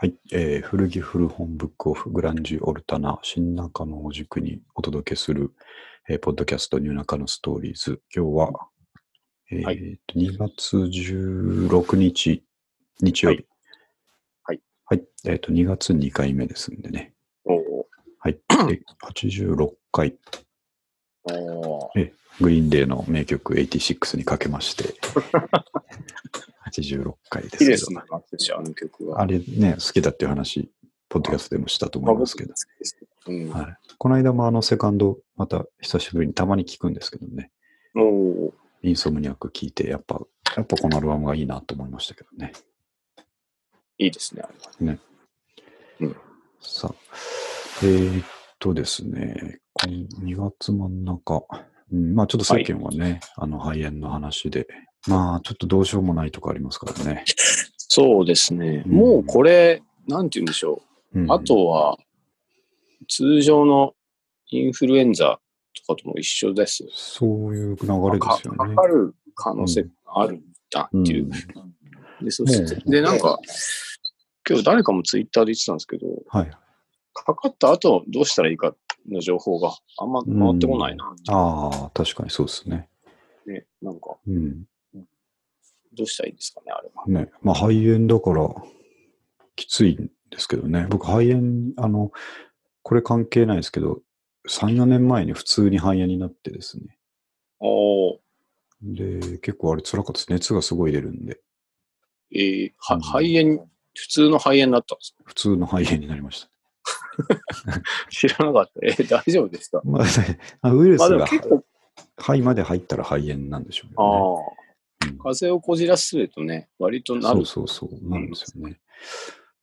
は。はい、えー古着古本ブックオフグランジオルタナ新中野を軸にお届けする、えーポッドキャストニューナカのストーリーズ。今日は、えーはと2月16日日曜日。はい。はい。えっ、と、2月2回目ですんでね。おーはい。で86回、おーえグリーンデーの名曲86にかけまして、86回ですけど。いいですね、私、あの曲は。あれね、好きだっていう話、ポッドキャストでもしたと思いますけど。うん。はい。この間もあのセカンド、また久しぶりにたまに聞くんですけどね。おーインソムニアック聞いて、やっぱ、やっぱこのアルバムがいいなと思いましたけどね。いいですね、あれは。さあ、えーっとですね、この2月真ん中、うん、まあちょっと世間はね、あの肺炎の話で、まあちょっとどうしようもないとこありますからね。そうですね。うんもうこれ、なんて言うんでしょう。うんあとは、通常のインフルエンザとかとも一緒です。そういう流れですよねかか。る可能性があるんだっていう。で、そして、で、なんか、今日誰かもツイッターで言ってたんですけど、はい。かかった後どうしたらいいかの情報があんま回ってこないなああ、確かにそうですね。ね、なんか、うん。どうしたらいいんですかね、あれは。ね、まあ肺炎だからきついんですけどね。僕肺炎、あの、これ関係ないですけど、3、4年前に普通に肺炎になってですね。おーで、結構あれ辛かったです。熱がすごい出るんで、えーはうん肺炎、普通の肺炎になったんですか？普通の肺炎になりました。知らなかった。えー大丈夫ですか？まあ、あウイルスが肺まで入ったら肺炎なんでしょうけあどあ、ね。うん風邪をこじらせるとね、割となる。そうそうそう、なんですよね。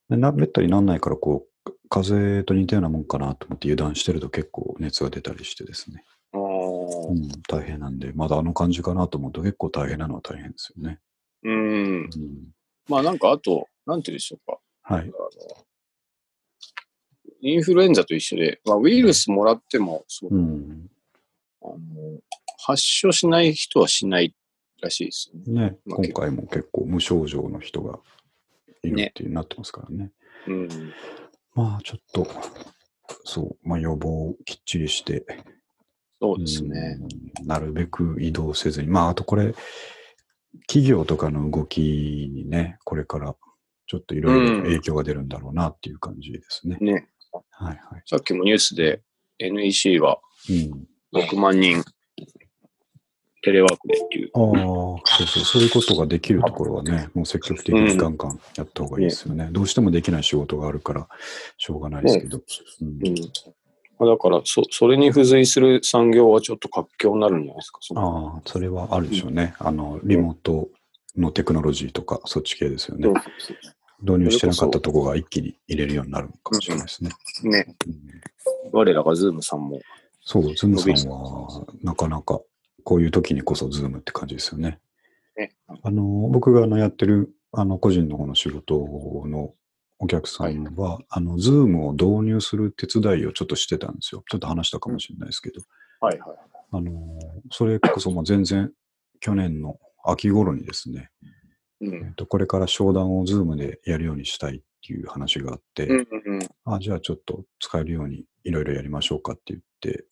でなめったになんないから、こう、風邪と似たようなもんかなと思って油断してると結構熱が出たりしてですね。あーうん、大変なんで、まだあの感じかなと思うと結構大変なのは大変ですよね。うん。うん、まあなんかあと、なんて言うんでしょうか。はい。あのインフルエンザと一緒で、まあ、ウイルスもらってもそう、うん。あの発症しない人はしないらしいですよね。ね、まあ今回も結構無症状の人がいるねっていうなってますからね。うん。まあちょっと、そう、まあ予防をきっちりして、そうですね。うんなるべく移動せずに、まああとこれ、企業とかの動きにね、これからちょっといろいろ影響が出るんだろうなっていう感じですね。ね。はいはい。さっきもニュースで NEC はうん。6万人テレワークでっていう。ああ、そうそう、そういうことができるところはね、もう積極的にガンガンやった方がいいですよね。どうしてもできない仕事があるから、しょうがないですけど。だからそ、それに付随する産業はちょっと活況になるんじゃないですか？ああ、それはあるでしょうね。あの、リモートのテクノロジーとか、そっち系ですよねそう。そう導入してなかったところが一気に入れるようになるかもしれないですね。そうね。うん我らがズームさんも。そう、ズームさんは、なかなか、こういう時にこそズームって感じですよね。ね。あの、僕があのやってる、あの、個人の方の仕事のお客さんは、あの、ズームを導入する手伝いをちょっとしてたんですよ。ちょっと話したかもしれないですけど、はいはい。あの、それこそもう全然、去年の秋頃にですね、うん。えっと、これから商談をズームでやるようにしたいっていう話があって、うんうんうん。あ、じゃあちょっと使えるようにいろいろやりましょうかって言って、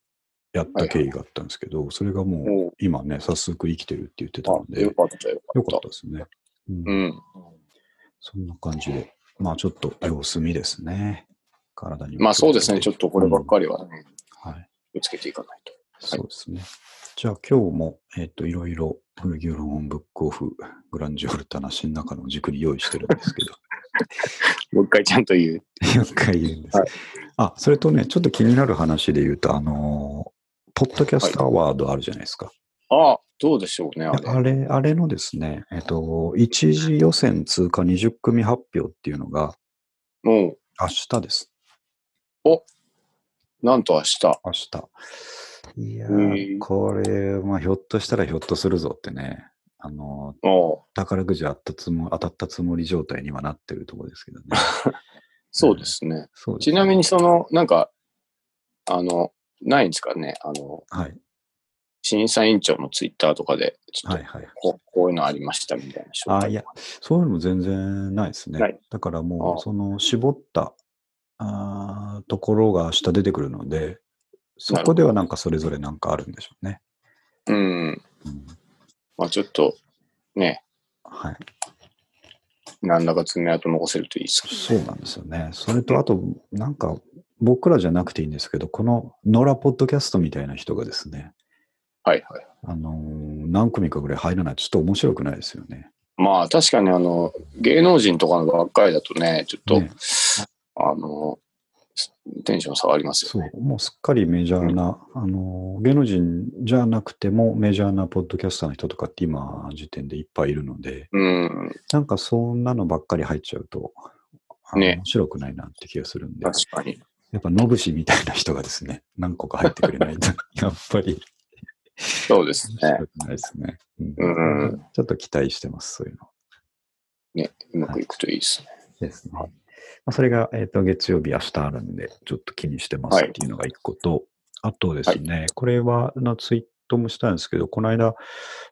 やった経緯があったんですけど、それがもう今ね、早速生きてるって言ってたあの、で、よよかったよかかっ。ったたですね。うんうん。そんな感じで、まあちょっと様子見ですね。体にはまあそうですね。ちょっとこればっかりはね、はい。気をつけていかないと。そうですね。じゃあ今日も、えっ、と、いろいろ古着ロンブックオフ、グランジオルタナ新中の軸に用意してるんですけど、もう一回ちゃんと言う。4回言うんです。はいあ、それとね、ちょっと気になる話で言うと、あのーポッドキャストアワードあるじゃないですか。ああ、どうでしょうね、あれ。あれ、あれのですね、えっと、一次予選通過20組発表っていうのがもう、明日です。なんと明日。明日。いやへー、ーこれ、まあ、ひょっとしたらひょっとするぞってね、あの、宝くじ当たったつも当たったつもり状態にはなってるところですけどね。そうですね。すちなみにその、なんか、あの、ないんですかね？あの、はい。審査委員長のツイッターとかで、ちょっとはいはい。こういうのありましたみたいなあいや、そういうのも全然ないですね。だからもう、あその絞ったあーところが下出てくるので、そこではなんかそれぞれなんかあるんでしょうね。うん。うん、まあちょっと、ね、はい。何らか爪痕残せるといいですけどそうなんですよね。それと、あと、なんか、僕らじゃなくていいんですけど、この野良ポッドキャストみたいな人がですね、はいはい。あのー何組かぐらい入らないとちょっと面白くないですよね。まあ確かにあの、芸能人とかのばっかりだとね、ちょっと、ねあの、テンション下がりますよね。そう、もうすっかりメジャーな、あのー芸能人じゃなくてもメジャーなポッドキャスターの人とかって今時点でいっぱいいるので、うん、なんかそんなのばっかり入っちゃうと、ね面白くないなって気がするんで、確かに。やっぱ野節みたいな人がですね、何個か入ってくれないと、やっぱりそうですね。面白くないですね。うんうんちょっと期待してます、そういうの。ね、うまくいくといいですね。ですね。まあ、それが、えっと月曜日、明日あるんで、ちょっと気にしてますっていうのが一個と、あとですね、これはあのツイートもしたんですけど、この間、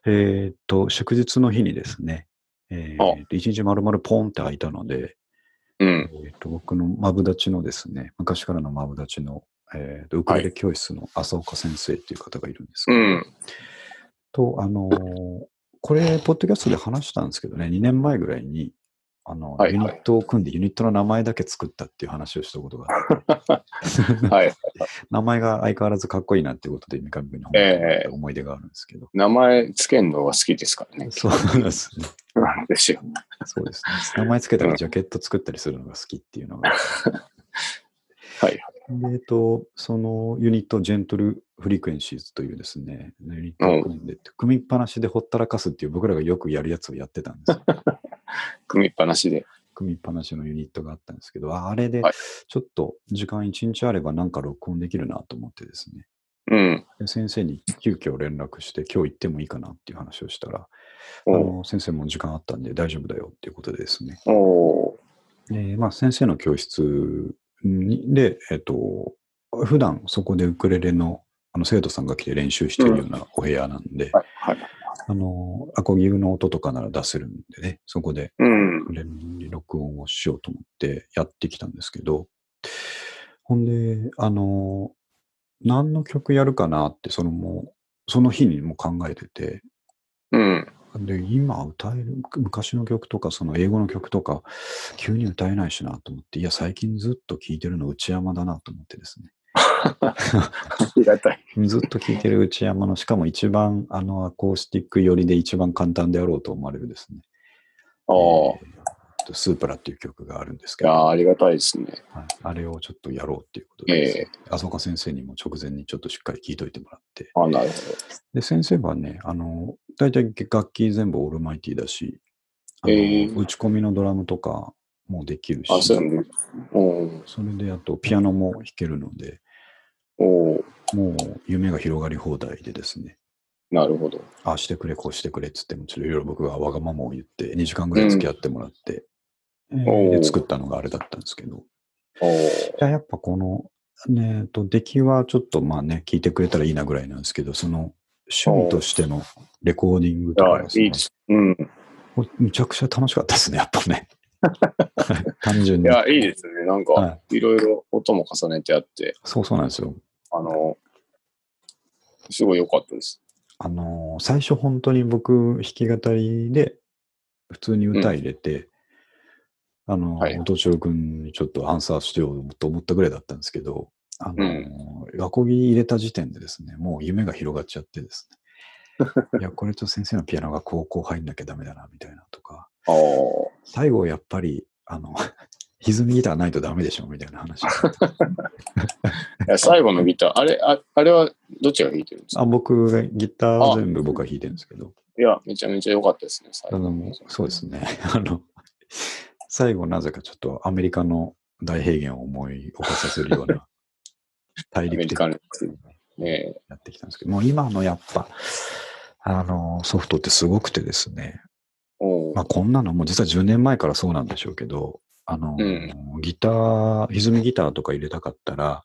えっと、祝日の日にですね、えあー、一日丸々ポンって開いたので、うん。えっと僕のマブダチのですね、昔からのマブダチの、えーとウクレレ教室の浅岡先生っていう方がいるんですけど、うん。と、あのーこれ、ポッドキャストで話したんですけどね、2年前ぐらいに、あの、はいはいユニットを組んでユニットの名前だけ作ったっていう話をしたことがあって、はい。名前が相変わらずかっこいいなっていうことで三上君に思い出があるんですけど、名前つけるのが好きですからね？そうなんですね。ですよ。そうですね。名前つけたらジャケット作ったりするのが好きっていうのが。はい。で、えっと、そのユニット、ジェントルフリクエンシーズというですね、ユニットを組んで、組みっぱなしでほったらかすっていう僕らがよくやるやつをやってたんですよ。組みっぱなしで。組みっぱなしのユニットがあったんですけど、ああれではいちょっと時間1日あればなんか録音できるなと思ってですね、うん。で先生に急遽連絡して、今日行ってもいいかなっていう話をしたら、あおの先生も時間あったんで大丈夫だよっていうことでですね、おでまあ、先生の教室にで、えっと、普段そこでウクレレのあの生徒さんが来て練習しているようなお部屋なんで、はい。はい。あの、アコギの音とかなら出せるんでね、そこでうん。録音をしようと思ってやってきたんですけど、ほんで、あの、何の曲やるかなって、そのもう、その日にも考えてて、うん。で、今歌える、昔の曲とか、その英語の曲とか、急に歌えないしなと思って、いや、最近ずっと聴いてるの内山だなと思ってですね。ありがたい。ずっと聴いてる内山の、しかも一番、あの、アコースティック寄りで一番簡単であろうと思われるですね。ああ。えーとスープラっていう曲があるんですけど、いやーありがたいですね。はい、あれをちょっっとやろうっていうことでですね、浅岡先生にも直前にちょっとしっかり聞いといてもらって、あなるほで、先生はね、あの、大体楽器全部オールマイティだし、えー打ち込みのドラムとかもできるし、それであとピアノも弾けるので、おもう夢が広がり放題でですね、なるほど。ああしてくれ、こうしてくれっつっても、ちょっといろいろ僕がわがままを言って、2時間ぐらい付き合ってもらって、えーおーで作ったのがあれだったんですけど、おじゃあやっぱこの、ね、えっと出来はちょっとまあね、聞いてくれたらいいなぐらいなんですけど、その趣味としてのレコーディングとかあですねいいです。うん。むちゃくちゃ楽しかったですね、やっぱね。単純に。いや、いいですね。なんはか、いろいろ音も重ねてあって、そうそうなんですよ。あの、すごい良かったです。あのー最初本当に僕、弾き語りで普通に歌入れて、あのー、はい音千代君にちょっとアンサーしてようと思ったぐらいだったんですけど、あのー、アコギ入れた時点でですね、もう夢が広がっちゃってですね。いや、これと先生のピアノが高校入んなきゃダメだな、みたいなとか。最後やっぱり、あの、歪みギターないとダメでしょ、みたいな話。いや最後のギター、あれ、ああれはどっちが弾いてるんですか？あ僕がギター全部僕が弾いてるんですけど、いや、めちゃめちゃ良かったですね、最後そうですね。あの、最後なぜかちょっとアメリカの大平原を思い起こさせるような 大陸的なね。やってきたんですけど、もう今のやっぱ、あの、ソフトってすごくてですね、まあこんなのもう実は10年前からそうなんでしょうけど、あの、うギター、歪みギターとか入れたかったら、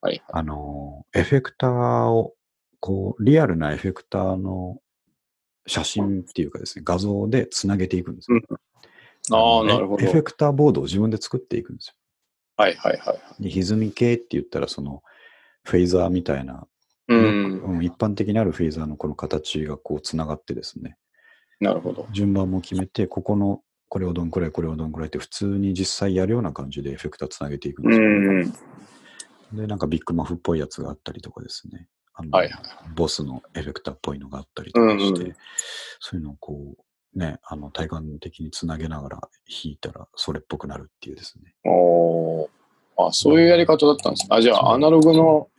はい。あの、エフェクターをこう、リアルなエフェクターの写真っていうかですね、画像でつなげていくんですよ。ああ、のなるほど。エフェクターボードを自分で作っていくんですはいはいはい。よ。で、歪み系って言ったら、その、フェイザーみたいな、うん。うん一般的にあるフェイザーのこの形がこうつながってですね、なるほど。順番も決めて、ここのこれをどんくらい、これをどんくらいって普通に実際やるような感じでエフェクターつなげていくんうですよ。ん。で、なんかビッグマフっぽいやつがあったりとかですね。あのはいはい。ボスのエフェクターっぽいのがあったりとかして、うんうんそういうのをこう、ね、あの体感的につなげながら弾いたらそれっぽくなるっていうですね。おーあ、そういうやり方だったんですね。あ、じゃあ、アナログの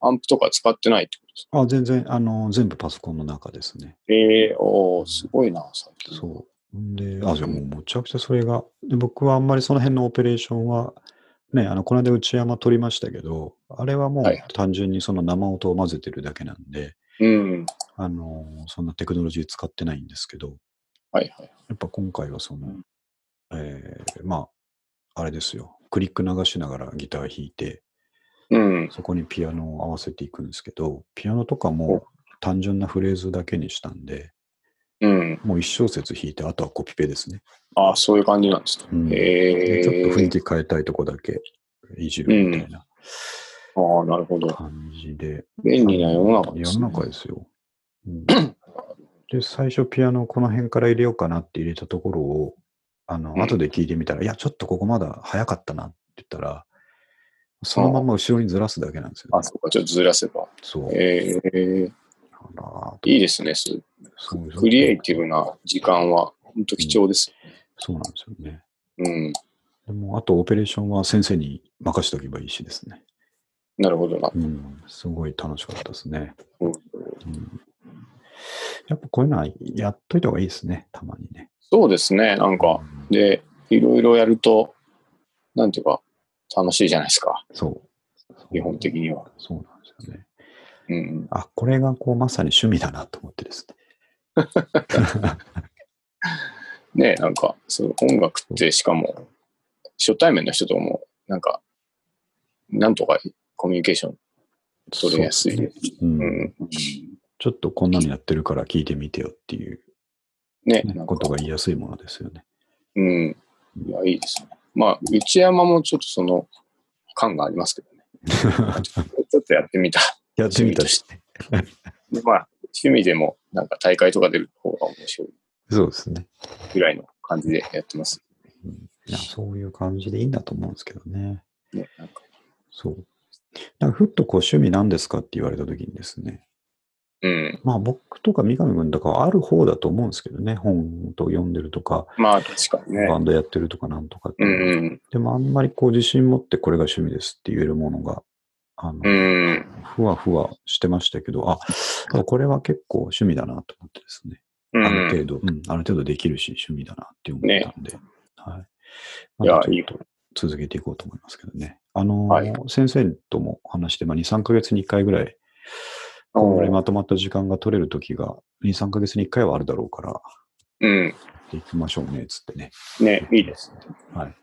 アンプとか使ってないってことですか？あ、全然、あの、全部パソコンの中ですね。ええおーすごいな、最近。そう。んで、あ、じゃあもうむちゃくちゃそれが、で僕はあんまりその辺のオペレーションは、ね、あの、この間内山撮りましたけど、あれはもうはい単純にその生音を混ぜてるだけなんで、うん。あの、そんなテクノロジー使ってないんですけど、はいはい。やっぱ今回はその、うんえーまあ、あれですよ。クリック流しながらギター弾いて、うん。そこにピアノを合わせていくんですけど、ピアノとかも単純なフレーズだけにしたんで、うん。もう一小節弾いて、あとはコピペですね。あ、そういう感じなんですね。うんええでちょっと雰囲気変えたいとこだけいじるみたいなああ、なるほど。感じで、便利な世の中で世すね。の中ですよ。うんで、最初ピアノこの辺から入れようかなって入れたところを、あの、うん後で聞いてみたら、いや、ちょっとここまだ早かったなって言ったら、そのまま後ろにずらすだけなんですよ、あ、そうか、ちょっとずらせば。そう。ええあらいいですね。クリエイティブな時間は、本当貴重です。そうなんですよね。うん。でも、あとオペレーションは先生に任せておけばいいしですね。なるほどな。うん、すごい楽しかったですね。うんうん、やっぱこういうのはやっといた方がいいですね、たまにね。そうですね。なんか、で、いろいろやると、なんていうか、楽しいじゃないですか。そう。基本的には。そうな。うん。あ、これがこうまさに趣味だなと思ってですね。ねなんか、そう音楽ってしかも、初対面の人とも、なんか、なんとかコミュニケーション取れやすい。そうんうん。ちょっとこんなのやってるから聞いてみてよっていう、ね、ねことが言いやすいものですよね。うん。いや、いいですね。まあ、内山もちょっとその感がありますけどね。ちょっとやってみた。やってみたし。でまあ、趣味でもなんか大会とか出る方が面白いそうですね。ぐらいの感じでやってます。うんいやそういう感じでいいんだと思うんですけどね。ね、なんかそう。なんかふっとこう趣味何ですかって言われたときにですね。うん。まあ僕とか三上君とかはある方だと思うんですけどね。本と読んでるとか、まあ、確かにね。バンドやってるとかなんとかってういうんでもあんまりこう自信持ってこれが趣味ですって言えるものが、あの、うん。うん。ふわふわしてましたけど、あ、これは結構趣味だなと思ってですね。うあるん。程度、うん、ある程度できるし趣味だなって思ったんで、はい。まあちょっと続けていこうと思いますけどね。あのーはい先生とも話して、まあ、2、3ヶ月に1回ぐらい、このぐらいまとまった時間が取れる時が、2、3ヶ月に1回はあるだろうから、うん。行きましょうね、つってね。ね、いいですね。はい。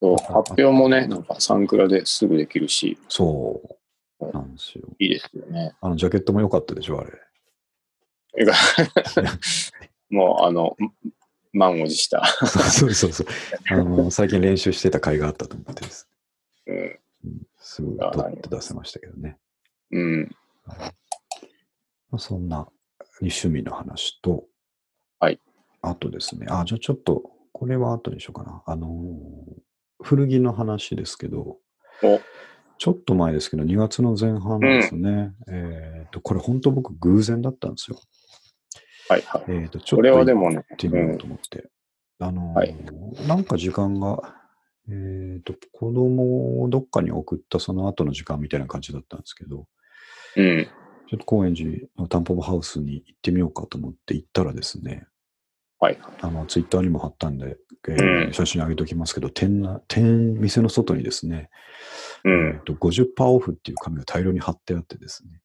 そう、発表もね、なんかサンクラですぐできるし、そう。なんですよ。いいですよね。あの、ジャケットも良かったでしょ、あれ。もう、あの、満を持した。そうそうそう。あの、最近練習してた甲斐があったと思ってです。うん。うんすぐ撮って出せましたけどね。うん。まあ、そんな趣味の話と、はい。あとですね、あ、じゃあちょっと、これは後にしようかな。あのー古着の話ですけど、おちょっと前ですけど、2月の前半ですね。えっ、と、これ本当僕偶然だったんですよ。はいはい。えっ、と、ちょこっと行っれはでもね、てみようと思って。あのーはいなんか時間が、えっ、と、子供をどっかに送ったその後の時間みたいな感じだったんですけど、うん。ちょっと高円寺のタンポポハウスに行ってみようかと思って行ったらですね、はい。あの、ツイッターにも貼ったんで、えーうん写真上げておきますけど、店内、店、店の外にですね、うん。えーと50%オフっていう紙が大量に貼ってあってですね、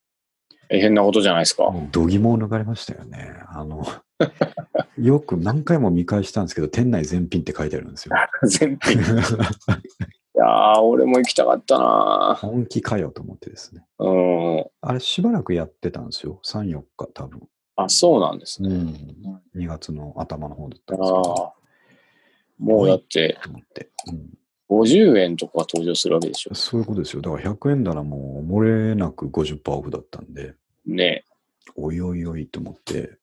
大変なことじゃないですか。度肝を抜かれましたよね。あの、よく何回も見返したんですけど、店内全品って書いてあるんですよ。全品。いやー、俺も行きたかったな本気かよと思ってですね。うん。あれしばらくやってたんですよ。3、4日多分。あ、そうなんですね。うん。2月の頭の方だったあんですけど。あ。もうだって。うん。50円とか登場するわけでしょ。そういうことですよ。だから100円棚も漏れなく50%オフだったんで、ねおいおいおいと思って、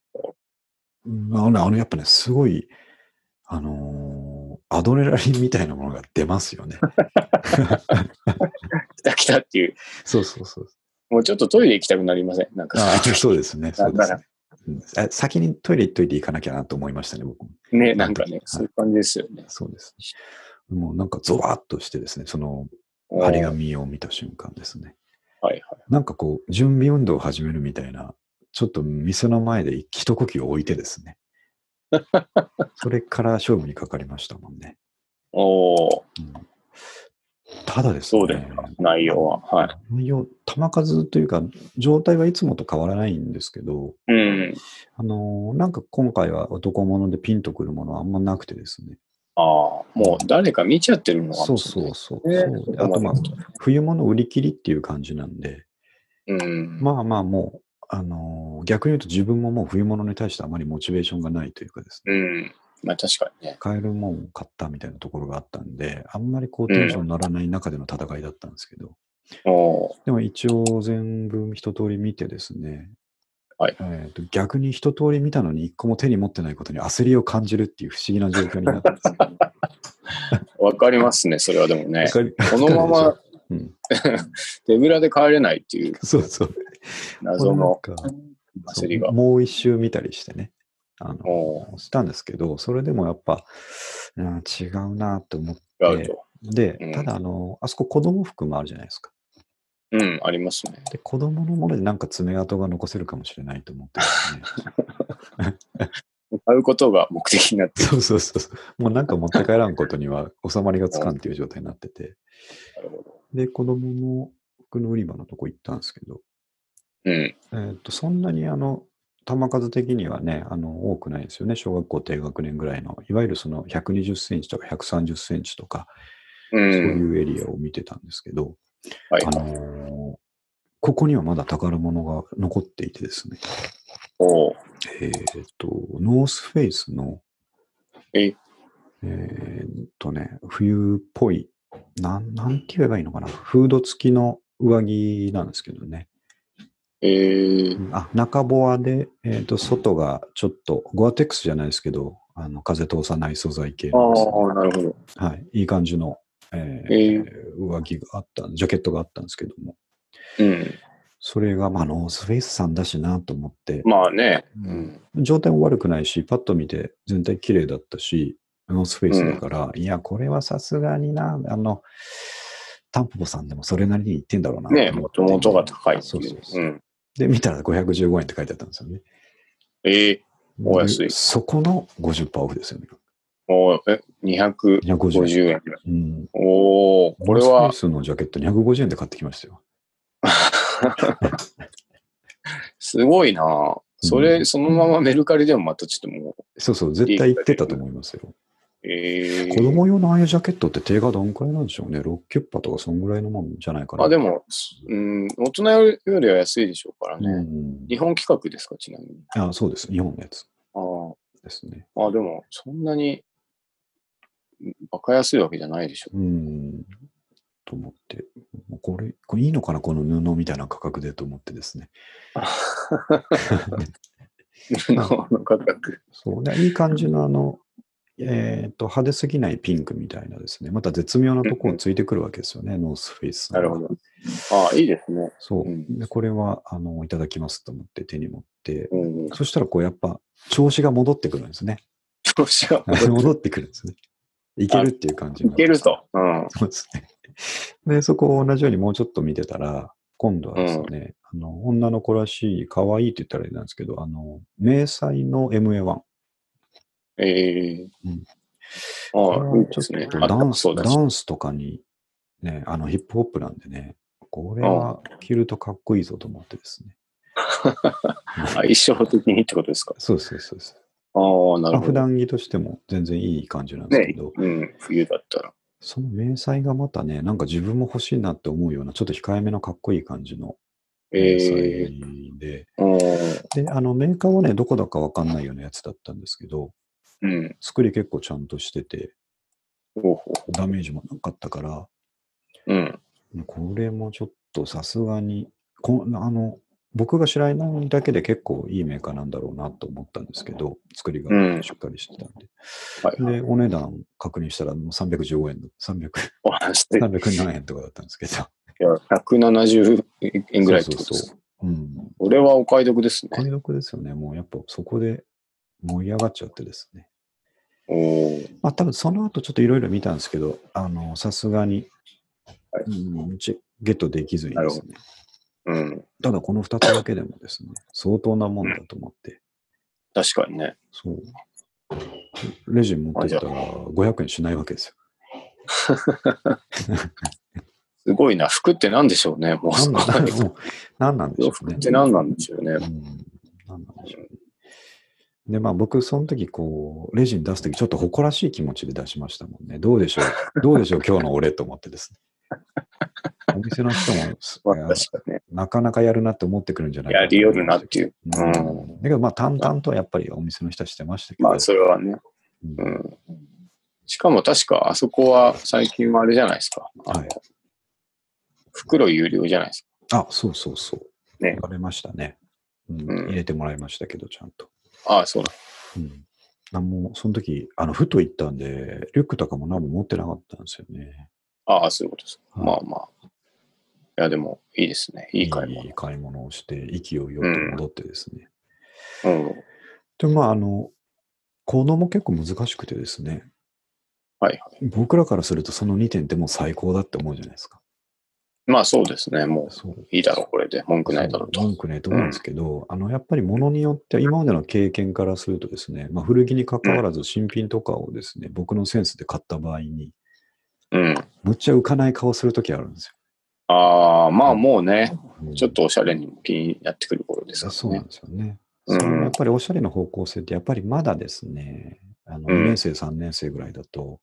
うんあのね、あのやっぱね、すごい、あのーアドレナリンみたいなものが出ますよね。来た来たっていう。そうそうそう。もうちょっとトイレ行きたくなりません？なんか。あそうですね。そうですだね、うんあ先にトイレ行っといて行かなきゃなと思いましたね、僕も。ね、なんかねはい、そういう感じですよね。そうです。もうなんかゾワーッとしてですね、そのうん張り紙を見た瞬間ですね。はいはい。なんかこう、準備運動を始めるみたいな、ちょっと店の前で一呼吸を置いてですね。それから勝負にかかりましたもんね。おーうんただですね。そうですか、内容は。はい。内容、球数というか、状態はいつもと変わらないんですけど、うん。あのーなんか今回は男物でピンとくるものはあんまなくてですね。ああ、もう誰か見ちゃってるのかそう。そうそう。ねそうであとまあ、冬物売り切りっていう感じなんで、うん。まあまあもう、あのー逆に言うと自分ももう冬物に対してあまりモチベーションがないというかですね、うん。まあ確かにね。買えるもんを買ったみたいなところがあったんで、あんまりこうテンション乗らない中での戦いだったんですけど、おー。でも一応全部一通り見てですね、はい。えーと逆に一通り見たのに一個も手に持ってないことに焦りを感じるっていう不思議な状況になったんですよ。わかりますね、それはでもね。このまわま 手ぶらで帰れないっていうそうそう。謎の焦りが。もう一周見たりしてね、あおの、したんですけど、それでもやっぱ、うん違うなと思って。でうん、ただあの、あそこ子供服もあるじゃないですか。うん、ありますね。で、子供のものでなんか爪痕が残せるかもしれないと思ってですね。買うことが目的になってる。そうそうそう。もうなんか持って帰らんことには収まりがつかんっていう状態になってて。なるほど。で、子供の服の売り場のとこ行ったんですけど、うん。えっ、と、そんなにあの、玉数的にはね、あの、多くないですよね。小学校低学年ぐらいの、いわゆるその120センチとか130センチとか、う。そういうんエリアを見てたんですけど、はいあ。のーここにはまだ宝物が残っていてですね、おーえっ、と、ノースフェイスの、え、えーっとね、冬っぽい、なん、なんて言えばいいのかな、フード付きの上着なんですけどね。えー、あ、中ボアで、えーっと、外がちょっと、ゴアテックスじゃないですけど、あの、風通さない素材系ああ、なるほど。はい、いい感じの、えーえ上着があった、ジャケットがあったんですけども、うん。それが、まあ、ノースフェイスさんだしなと思って、まあね。ううん。状態も悪くないし、パッと見て全体綺麗だったし、ノースフェイスだから、いや、これはさすがにな、あの、タンポポさんでもそれなりに言ってんだろうなね、と思ってもともとが高い。そうそうそううん。で、見たら515円って書いてあったんですよね。えー、お安いでそこの50%オフですよね。おーえ、250 250円。円。うん。おおこれはノースのジャケット250円で買ってきましたよ。すごいなそれ、そのままメルカリでもまたちょっともそうそう、絶対言ってたと思いますよ。う、えー、子供用のああいうジャケットって定価どんくらいなんでしょうね。6キュッパとかそんぐらいのもんじゃないかな。あ、でも、うん、大人よりは安いでしょうからね。うん。日本企画ですか、ちなみに。あそうです。日本のやつあーですね。あ、でも、そんなに、バカ安いわけじゃないでしょうん。と思って。これ、これいいのかなこの布みたいな価格でと思ってですね。布の価格。そうね。いい感じのあの、えっ、と、派手すぎないピンクみたいなですね。また絶妙なところついてくるわけですよね。ノースフェイス。なるほど。ああ、いいですね。そう。うんで、これは、あの、いただきますと思って手に持って、うん。そしたらこうやっぱ調子が戻ってくるんですね。調子が戻ってくる んですね。いけるっていう感じにいけると。うん。そうですね。で、そこを同じようにもうちょっと見てたら、今度はですね、あの、女の子らしい、可愛いって言ったらあれなんですけど、あの、迷彩の MA1。ええうんああ、いいちょっですね。とダンス、ダンスとかに、ね、あの、ヒップホップなんでね、これは着るとかっこいいぞと思ってですね。あ一生的にってことですか？そうです、そうです。ああ、なるほど。段着としても全然いい感じなんですけねど、、うん、冬だったら。その迷彩がまたね、なんか自分も欲しいなって思うような、ちょっと控えめのかっこいい感じのえ載で、うん。で、あの、メーカーはね、どこだかわかんないようなやつだったんですけど、うん。作り結構ちゃんとしてて、ほうほダメージもなかったから、う。うん。これもちょっとさすがに、こあの、僕が知らないだけで結構いいメーカーなんだろうなと思ったんですけど、作りうんがしっかりしてたんで。はいはい。で、お値段確認したらもう315円の、300、お話して、い307円とかだったんですけど。や、170円ぐらいってことですそうそう。そう。うん。これはお買い得ですね。解読ですよね。もうやっぱそこで盛り上がっちゃってですね。まあ多分その後ちょっといろいろ見たんですけど、あの、さすがに、はいうん、ちゲットできずにですね。うん。ただこの2つだけでもですね、相当なもんだと思って、確かにね。そう。レジ持ってったら500円しないわけですよ。すごいな。服って何でしょうね。もう 何なんでしょうね洋服っ。て何なんでしょうね。うん、何なんでしょうね。で、まあ僕、その時こう、レジに出す時ちょっと誇らしい気持ちで出しましたもんね。どうでしょうどうでしょう今日の俺と思ってですね。お店の人も。なかなかやるなって思ってくるんじゃないかやりよるなっていう。う。うんん。だけどまあ淡々とやっぱりお店の人はしてましたけど。まあ、それはね。うんうん。しかも確か、あそこは最近はあれじゃないですか。はい袋有料じゃないですか。あ、そうそうそう。ね言われましたね、うんうん入れてもらいましたけど、ちゃんと。ああ、そうだ。うん。なんも、その時、あの、ふと行ったんで、リュックとかも何も持ってなかったんですよね。ああ、そういうことですか。はいまあまあ。いや、でも、いいですね。いい買い物。いい買い物をして、勢いよく戻ってですね。うん。で、まあ、あの、行動も結構難しくてですね。はいはい。僕らからするとその2点ってもう最高だって思うじゃないですか。まあ、そうですね。もう。いいだろう、これで。文句ないだろうと。文句ねえと思うんですけど、あの、やっぱり物によって、今までの経験からするとですね、まあ、古着に関わらず新品とかをですね、僕のセンスで買った場合に、うん。むっちゃ浮かない顔するときあるんですああ、まあもうね、よ。ちょっとおしゃれにも気になってくる頃ですからねそうなん。ですよね。うんやっぱりおしゃれの方向性って、やっぱりまだですね、あのうん2年生、3年生ぐらいだと、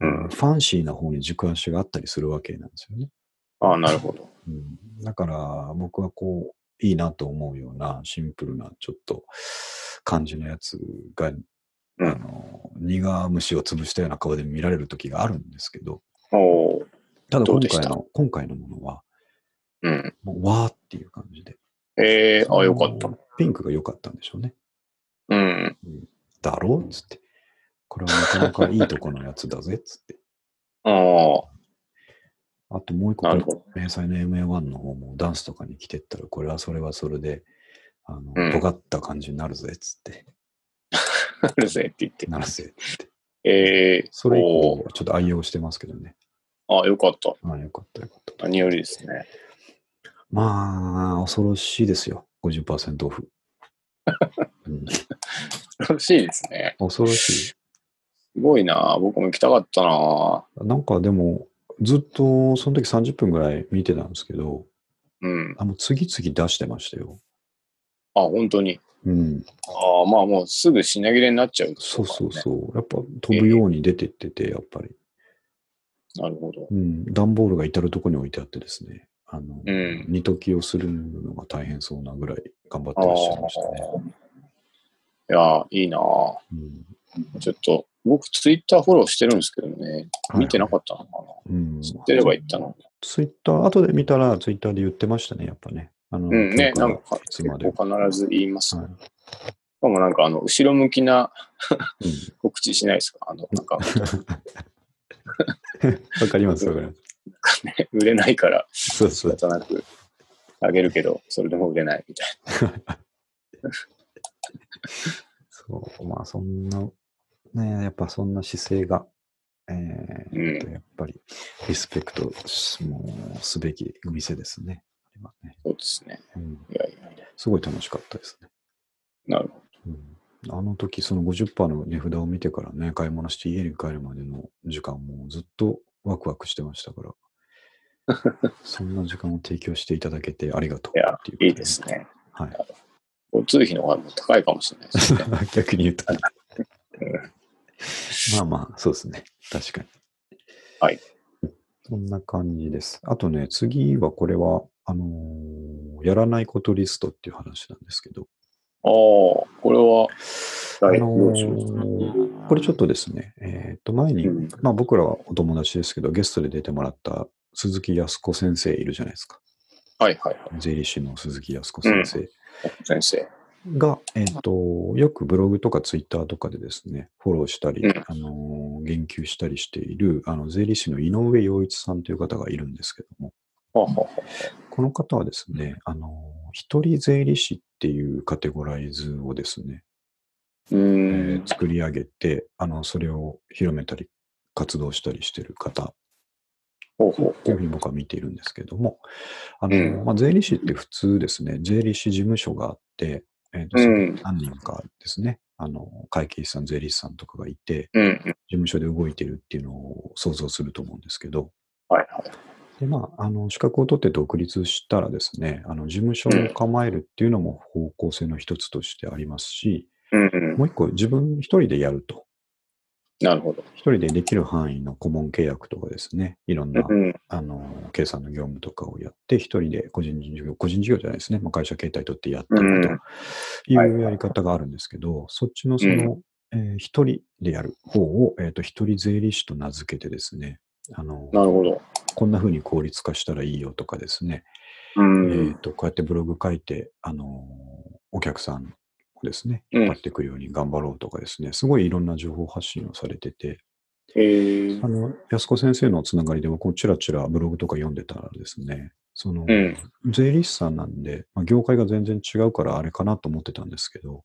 うんファンシーな方に軸足があったりするわけなんですよね。ああ、なるほど。うん、だから僕はこう、いいなと思うようなシンプルなちょっと感じのやつが、うんあの苦虫を潰したような顔で見られる時があるんですけど、おーただ今回の、今回のものは、うん。もうわーっていう感じで。ええああ、よかった。ピンクが良かったんでしょうね。うん。だろうっつって。これはなかなかいいとこのやつだぜっつって。ああともう一個、明細の MA1 の方もダンスとかに来てったら、これはそれはそれで、あの、うん尖った感じになるぜっつって。あ、なるぜって言って。なるぜって。ええそれ以おー降、ちょっと愛用してますけどね。ああ、よかった。ああ、よかったよかった。何よりですね。まあ、恐ろしいですよ。50%オフ。うん、楽しいですね。恐ろしい？すごいな僕も行きたかったななんかでも、ずっとその時30分ぐらい見てたんですけど、うん。あもう次々出してましたよ。あ、本当に？うん。ああ、まあもうすぐ品切れになっちゃう、そうそうう。そう。やっぱ飛ぶように出てってて、やっぱり。なるほど。うん。段ボールが至るところに置いてあってですね。あの、うん煮解きをするのが大変そうなぐらい頑張ってらっしゃいましたね。いや、いいなうん。ちょっと、僕ツイッターフォローしてるんですけどね。見てなかったのかうん。な知ってれば言ったの。ツイッター、後で見たらツイッターで言ってましたね、やっぱね。あの、うんね、なんか。結構必ず言います。はいしかもなんかあの、後ろ向きなうん告知しないですか？あの、なんか わかります、わかります。ね、売れないからそうそう仕方なくあげるけど、それでも売れないみたい そう、まあそんな、ね、やっぱそんな姿勢が、えーうんやっぱりリスペクトしもうすべき店ですね。今ねな。そうですね。うん、いやいやいや。すごい楽しかったですね。なるほうん、あの時その50%の値札を見てからね、買い物して家に帰るまでの時間もずっとワクワクしてましたから、そんな時間を提供していただけてありがとういやってい。いいですね。はい。交通費の方が高いかもしれないですね。逆に言うと。うんまあまあ、そうですね。確かに。はい。そんな感じです。あとね、次はこれは、あのーやらないことリストっていう話なんですけど、ああ、これは、あ大のーこれちょっとですね、えっ、と、前に、うんまあ僕らはお友達ですけど、ゲストで出てもらった鈴木康子先生いるじゃないですか。はいはいはい。税理士の鈴木康子先生先生。が、えっ、と、よくブログとかツイッターとかでですね、フォローしたり、うん。あのー言及したりしている、あの、税理士の井上洋一さんという方がいるんですけども、はははこの方はですね、あのー一人税理士っていうカテゴライズをですね、えん。ー。作り上げて、あの、それを広めたり、活動したりしている方。というふうに僕は見ているんですけども、あの、うん。まあ、税理士って普通ですね、税理士事務所があって、えーとうん何人かですね、あの、会計士さん、税理士さんとかがいて、うんうん。事務所で動いてるっていうのを想像すると思うんですけど、はいはい。で、まあ、あの、資格を取って独立したらですね、あの、事務所を構えるっていうのも方向性の一つとしてありますし、うんうん。もう一個、自分一人でやると。なるほど。一人でできる範囲の顧問契約とかですね、いろんな、うん。あの、計算の業務とかをやって、一人で個人事業、個人事業じゃないですね、まあ、会社形態取ってやっていくうんというやり方があるんですけど、そっちのその、えー一人でやる方を、えっ、と、一人税理士と名付けてですね、あの、なるほど。こんな風に効率化したらいいよとかですね、うえんっ、。と、こうやってブログ書いて、あの、お客さんをですね、うん引っ張ってくるように頑張ろうとかですね、すごいいろんな情報発信をされてて、えーあ。の、安子先生のつながりで僕もちらちらブログとか読んでたらですね、その、うん税理士さんなんで、まあ、業界が全然違うからあれかなと思ってたんですけど、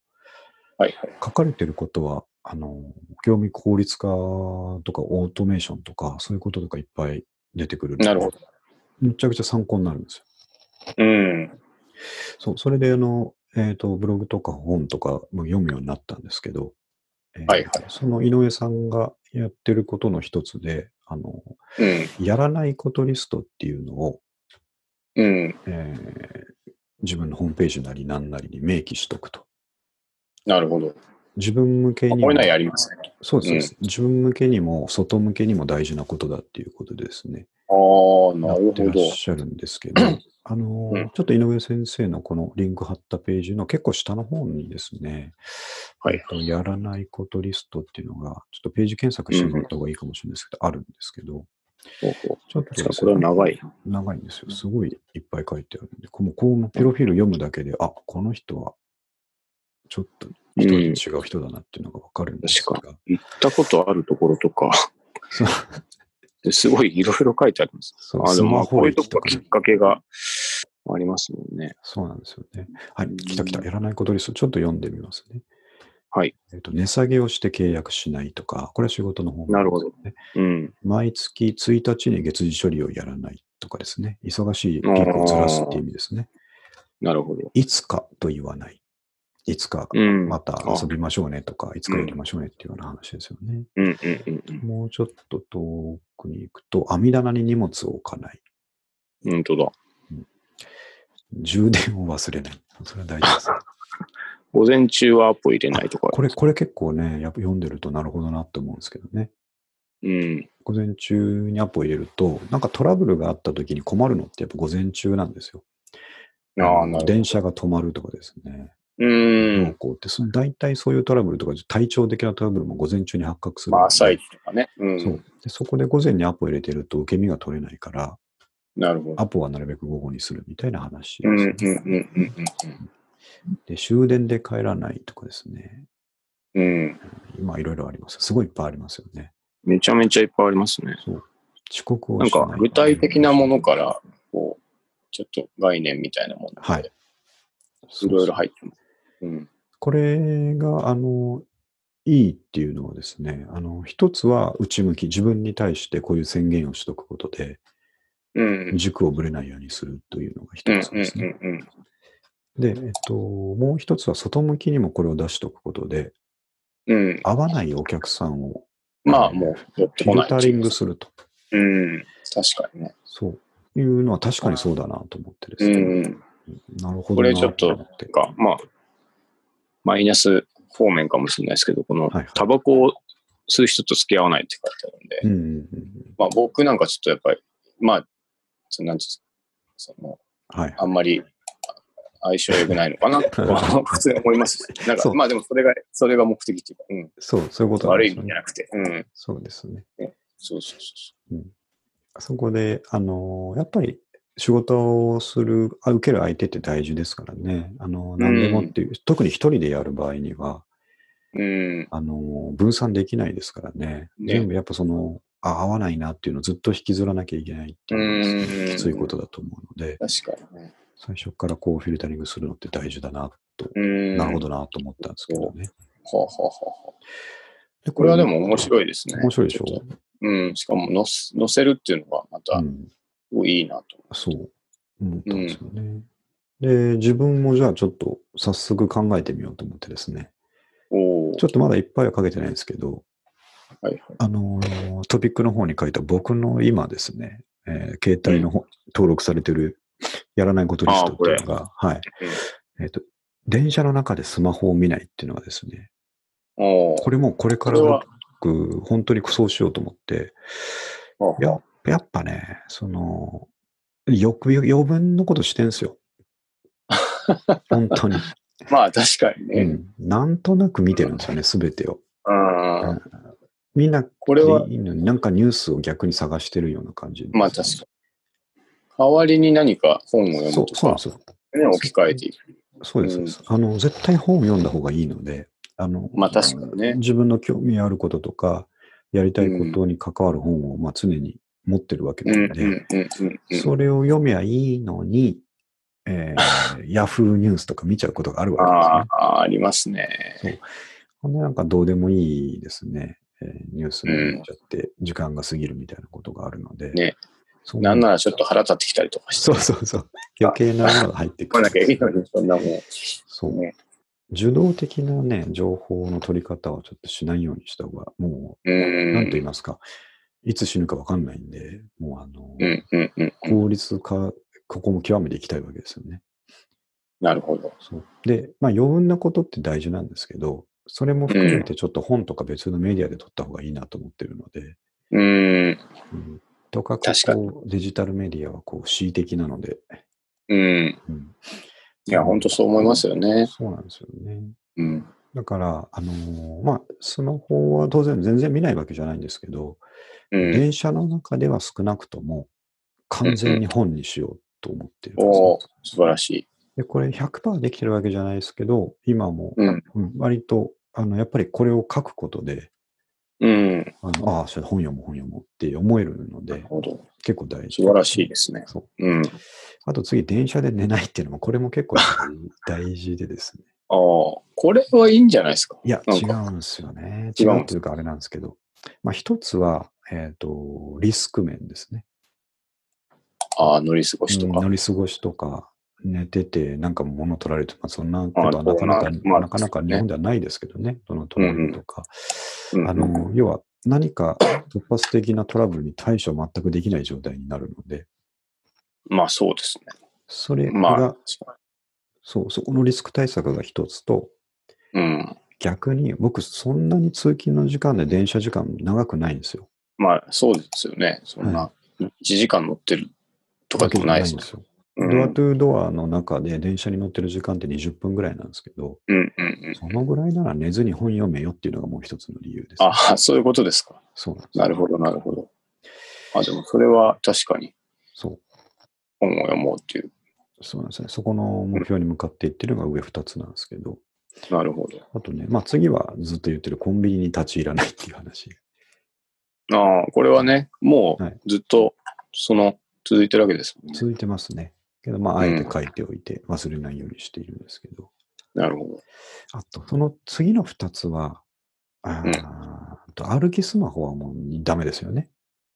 はいはい。書かれてることは、あの、業務効率化とかオートメーションとか、そういうこととかいっぱい出てくるのでなるほど。めちゃくちゃ参考になるんですよ。うん。そう、それであの、えっ、と、ブログとか本とかも読むようになったんですけど、えーはいはいその井上さんがやってることの一つで、あの、うん。やらないことリストっていうのを、うん。えー自分のホームページなり何なりに明記しとくと。なるほど。自分向けにもね。そうです、そうです自分向けにも外向けにも大事なことだっていうことでですね、ああ、なるほやってらっど。しゃるんですけど、あのーうん。ちょっと井上先生のこのリンク貼ったページの結構下の方にですね、はい。えっとやらないことリストっていうのが、ちょっとページ検索してもらった方がいいかもしれないですけど、あるんですけど、ほうちょっと確かにこれは長い。長いんですよ。すごいいっぱい書いてあるんで、このこのプロフィール読むだけで、あ、この人はちょっと一人違う人だなっていうのがわかるんですが、確行ったことあるところとか、すごいいろいろ書いてあります。そうあでもこういうとこきっかけがありますもんね。そうなんですよね。はい、うん来た来た。やらないことリスト、ちょっと読んでみますね。はい。えっと、値下げをして契約しないとか、これは仕事の方なるほどね。うん。毎月1日に月次処理をやらないとかですね。忙しいピークをずらすっていう意味ですね。なるほど。いつかと言わない。いつかうん。また遊びましょうねとか、いつかやりましょうねっていうような話ですよね。うんうんうんうん。もうちょっと遠くに行くと、網棚に荷物を置かない。本当だ。充電を忘れない。それは大事ですね。午前中はアポ入れないとか。これ、これ結構ね、やっぱ読んでるとなるほどなって思うんですけどね。うん。午前中にアポ入れると、なんかトラブルがあった時に困るのってやっぱ午前中なんですよ。ああ、なるほど。電車が止まるとかですね。う。んこうって、その大体そういうトラブルとか、体調的なトラブルも午前中に発覚する。まあ、朝一とかね。うん。そうで。そこで午前にアポ入れてると受け身が取れないから、なるほど。アポはなるべく午後にするみたいな話うんうんうんうんうんで、終電で帰らないとかですね。うん。うん。今いろいろあります。すごいいっぱいありますよね。めちゃめちゃいっぱいありますね。そう。遅刻をなんしない。か具体的なものから、こう、ちょっと概念みたいなものはいで、いろいろ入ってます。うん。これが、あの、いいっていうのはですね、あの、一つは内向き、自分に対してこういう宣言をしとくことで、うん。軸をぶれないようにするというのが一うんつですね。で、えっと、もう一つは外向きにもこれを出しておくことで、うん。うん。合わないお客さんをまあ、もう。フィルタリングすると。うん。確かにね。そういうのは確かにそうだなと思ってですうね。ん。なるほどなこれちょっとまあ、マイナス方面かもしれないですけど、このタバコを吸う人と付き合わないって書いてあるんで、うんうんうんまあ僕なんかちょっとやっぱり、まあ、そのなんていうんですかその、はい。あんまり相性良くないのかなとは 普通に思いますし。なんか、そうまあでもそれが、それが目的っていうか、うん。そう、そういうことなん悪い意じゃなくて、うん。そうですね。そうそうそそこで、あの、やっぱり仕事をする、あ受ける相手って大事ですからね。あの、何でもっていう、特に一人でやる場合には、う。うん。あの、分散できないですからね。ね全部やっぱその、あ、合わないなっていうのをずっと引きずらなきゃいけないっていうのがうんきついことだと思うので、確かにね。最初からこうフィルタリングするのって大事だなと、うん。なるほどなと思ったんですけどね。はあ、はあはあはあ、でこれはでも面白いですね。面白いでしょ？ちょっとうん。しかも載せるっていうのがまた、うん、すごいいいなと思そう、思ったんですよね。で、自分もじゃあちょっと早速考えてみようと思ってですね。う。おお。ちょっとまだいっぱいはかけてないんですけど、はいはい。あのートピックの方に書いた僕の今ですね、えー携帯の方、登録されてるやらないことリストっていうのが、はい。えっ、と、電車の中でスマホを見ないっていうのがですね。これもこれから僕、本当にそうしようと思って、はあややっぱね、その、よく余分のことしてんすよ。本当に。まあ確かにね。うん。なんとなく見てるんですよね、すべてを。うん。みんな、これは、なんかニュースを逆に探してるような感じ、まあ確かに。代わりに何か本を読そうむとかそうなんで、すよ。ね、置き換えていく。そうですそうです、あの。絶対本を読んだ方がいいので、あの、まあ確かにね自分の興味あることとか、やりたいことに関わる本を、まあ、常に持ってるわけうなんで。それを読めばいいのに、えー、ヤフーニュースとか見ちゃうことがあるわけですね。ああ、ありますね。ほんでなんかどうでもいいですね。えーニュース見ちゃって、時間が過ぎるみたいなことがあるので。ねそうなんならちょっと腹立ってきたりとかして。そうそうそう。余計なものが入ってくる。来なきゃいいのに、そんなもん。そう。ね。受動的なね、情報の取り方はちょっとしないようにした方が、もうう、ん。なんと言いますか、いつ死ぬかわかんないんで、もうあの、うんうんうん。効率化、ここも極めていきたいわけですよね。なるほど。そう。で、まあ余分なことって大事なんですけど、それも含めてちょっと本とか別のメディアで撮った方がいいなと思ってるので、うん。うん、とかく確かこうデジタルメディアはこう恣意的なので、うん。うん、いや、本当そう思いますよね。そうなんですよね。うん。だから、あのーまあ、スマホは当然全然見ないわけじゃないんですけど、うん。電車の中では少なくとも完全に本にしようと思ってるんですよおお素晴らしい。で、これ100%できてるわけじゃないですけど、今も、うん。うん割と、あの、やっぱりこれを書くことで、うん。あのああ、それ本読もう本読もうって思えるので、なるほど。結構大事。素晴らしいですね。そう。うん。あと次、電車で寝ないっていうのも、これも結構大事でですね。ああ、これはいいんじゃないですか？いや、違うんですよね。違うん違うっていうか、あれなんですけど。まあ、一つは、えっ、と、リスク面ですね。ああ、乗り過ごしとか。うん乗り過ごしとか、寝てて、なんか物取られて、まあ、そんなことはあなかなか、まあなかなか日本ではないですけどね、どの取られるとか。うんあの、要は何か突発的なトラブルに対処全くできない状態になるので、まあそうですね。それが、まあ、そう、そこのリスク対策が一つと、うん。逆に僕そんなに通勤の時間で電車時間長くないんですよ。まあそうですよね。そんな、1時間乗ってるとかでもないですもんわけじゃないんですよ。うんドアトゥードアの中で電車に乗ってる時間って20分ぐらいなんですけど、うんうんうん。そのぐらいなら寝ずに本読めよっていうのがもう一つの理由です、ああ、そういうことですか。そうなんです。なるほど、なるほど。あ、でもそれは確かにそう。本を読もうっていう。そうなんですね。そこの目標に向かっていってるのが上2つなんですけど、なるほど。あとね、まあ次はずっと言ってるコンビニに立ち入らないっていう話。ああ、これはね、もはいうずっと、その、続いてるわけですもんね。続いてますね。けど、まあ、あえて書いておいて忘れないようにしているんですけど。なるほど。あと、その次の2つは、あーと歩きスマホはもうダメですよね。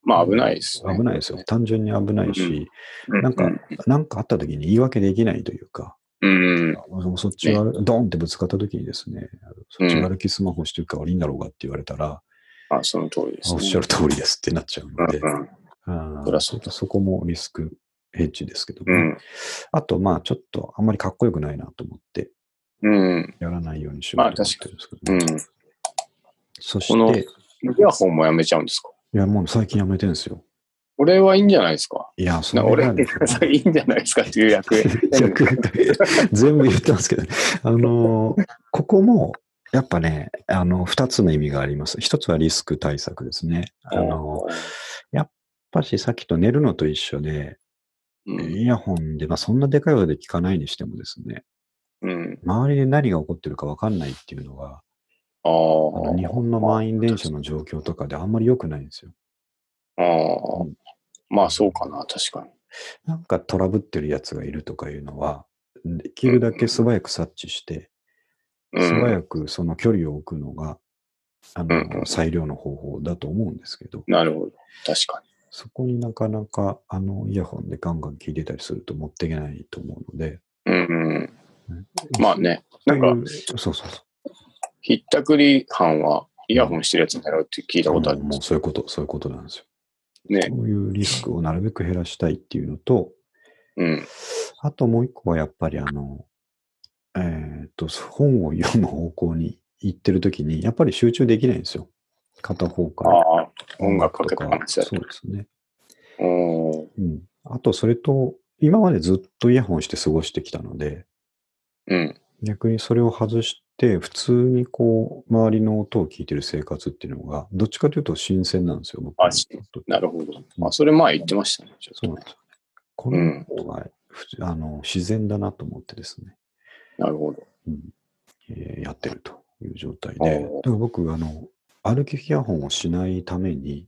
まあ危ないですね。危ないですよ。単純に危ないし、うん。なんかうん、なんかあった時に言い訳できないというか、うん。そっちがドーンってぶつかった時にですね、そっちが歩きスマホしてるから悪いんだろうがって言われたら、あ、その通りですね。おっしゃる通りですってなっちゃうので、うんうんそそこもリスクヘッジですけども、うん。あと、まあ、ちょっとあんまりかっこよくないなと思って、うん。やらないようにしようと思ってるんですけど、うん。そこのして、イヤホンもやめちゃうんですか？いや、もう最近やめてるんですよ。これはいいんじゃないですか？いや、そな俺は いいんじゃないですかっていう役。逆 全部言ってますけど、あのーここも、やっぱね、あの、二つの意味があります。一つはリスク対策ですね。あのーやっぱしさっきと寝るのと一緒で、うん。イヤホンで、まあそんなでかい音で聞かないにしてもですね、うん。周りで何が起こってるかわかんないっていうのが、あの。日本の満員電車の状況とかであんまり良くないんですよ。ああ。まあそうかな、確かに。なんかトラブってるやつがいるとかいうのは、できるだけ素早く察知して、うん素早くその距離を置くのが、あうんうんの、最良の方法だと思うんですけど、なるほど。確かそこになかなか、あの、イヤホンでガンガン聞いてたりすると持っていけないと思うので、に。うんうん。まあね、なんか、そうそうそう。ひったくり犯はイヤホンしてるやつ狙うって聞いたことありもうます。そういうこと、そういうことなんですよ。ね。そういうリスクをなるべく減らしたいっていうのと、うん。あともう一個はやっぱりあの、えっ、と、本を読む方向に行ってるときに、やっぱり集中できないんですよ。片方から。ああ、音楽かけっぱなしだそうですね。と。うん。あと、それと、今までずっとイヤホンして過ごしてきたので、うん。逆にそれを外して、普通にこう、周りの音を聞いてる生活っていうのが、どっちかというと新鮮なんですよ、僕あしなるほど。まあ、それ前言ってましたね。そうなんですよ。この方が、ふあの自然だなと思ってですね、なるほど。うんえーやってるという状態で、おーだから僕、あの、歩きイヤホンをしないために、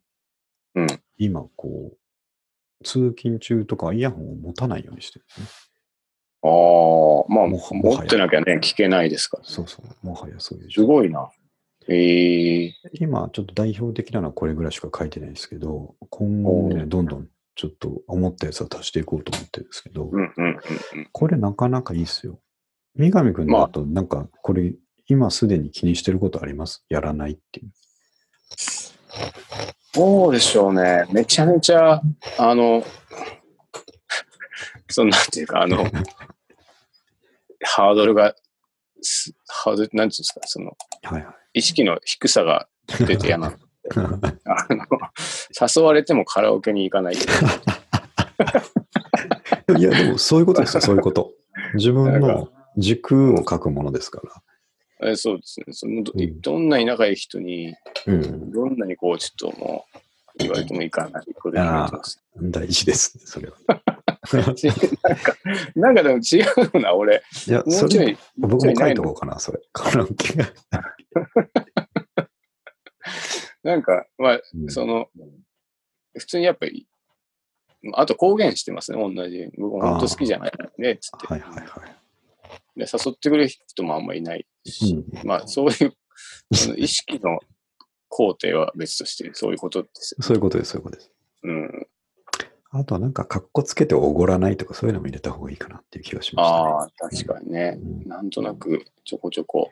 うん今、こう、通勤中とかイヤホンを持たないようにしてるんですね。ああ、まあ、もは持ってなきゃね、聞けないですから。そうそう、もはやそういうす状態ごいな。ええ今、ちょっと代表的なのはこれぐらいしか書いてないですけど、今後もね、おどんどんちょっと思ったやつは足していこうと思ってるんですけど、うんうんうんうん。これなかなかいいっすよ。三上くんだと、なんか、これ、今すでに気にしてることあります？やらないっていう。どうでしょうね。めちゃめちゃ、あの、その、なんていうか、あの、ハードルが、すハードル、なんていうんですか、その、はいは意識の低さが出て嫌な。あの、誘われてもカラオケに行かない。いや、でもそういうことですよ、そういうこと。自分の軸を書くものですから。えそうですね。そのどうんどんなに仲いい人に、うん。どんなにこう、ちょっともう、言われてもいかないことになってます。大事ですね、それは。なんか、なんかでも違うな、俺。いや、もちょいそうれ、僕も書いとこうかな、それ。カラオケが。なんか、まあ、うんその、普通にやっぱり、あと公言してますね、同じ。僕本当好きじゃないね、つって。はいはいはい。で誘ってくれる人もあんまりいないし、うんまあ、そういう、その意識の工程は別として、そういうことですよ。そういうことです、そういうことです。うん。あとはなんか、格好つけておごらないとか、そういうのも入れた方がいいかなっていう気がしました、ね。ああ、確かにね。うんなんとなく、ちょこちょこ、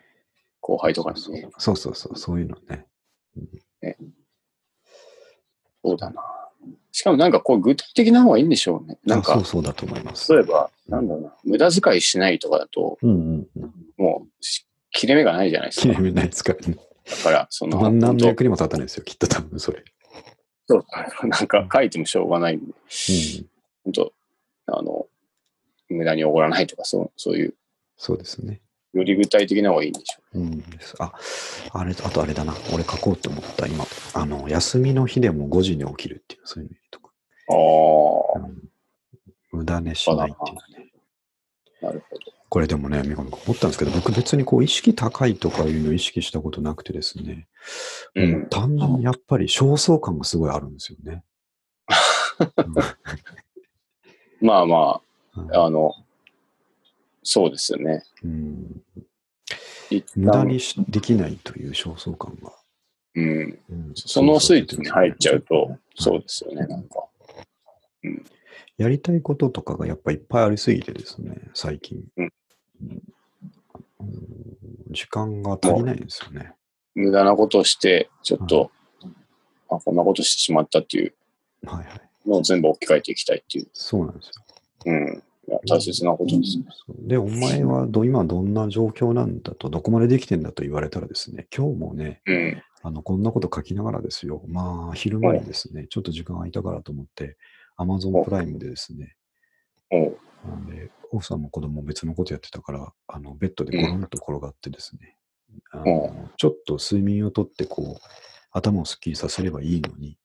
後輩とかにね、そうそうそう、そういうのね。そうだな。しかもなんかこう具体的な方がいいんでしょうね。なんかあそう、そうだと思います。例えば、なんだろうな、無駄遣いしないとかだと、うんうんうん。もうし、切れ目がないじゃないですか。切れ目ないですからね。だから、その、何の役にも立たないですよ、きっと多分それ。そうなんか書いてもしょうがないんで、うん。本当あの、無駄におごらないとか、そうそういう、そうですね。より具体的な方がいいんでしょうんです。あ、あれ、あとあれだな。俺書こうと思った、今。あの、休みの日でも5時に起きるっていう、そういうのとか。う。あうん無駄寝しないっていうのね。あ、なるほど。これでもね、三上君思ったんですけど、僕別にこう意識高いとかいうのを意識したことなくてですね、うん単純にやっぱり焦燥感がすごいあるんですよね。まあまうんあ、あの、そうですよね。うん無駄にしできないという焦燥感が。うん。うんそのスイッチに入っちゃうと、はいそうですよね、なんか。やりたいこととかがやっぱいっぱいありすぎてですね、最近。うんうん時間が足りないんですよね。無駄なことをして、ちょっと、あ、こんなことしてしまったっていうはいはい。のを全部置き換えていきたいっていう。そうなんですよ。うん。いや大切なことですね。で、お前はど今どんな状況なんだと、どこまでできてんだと言われたらですね、今日もね、うん。あの、こんなこと書きながらですよ。まあ、昼間にですね、ちょっと時間空いたからと思って、Amazon プライムでですね、なんで、奥さんも子供も別のことやってたから、あの、ベッドでゴロンと転がってですね、あのちょっと睡眠をとって、こう、頭をスッキリさせればいいのに、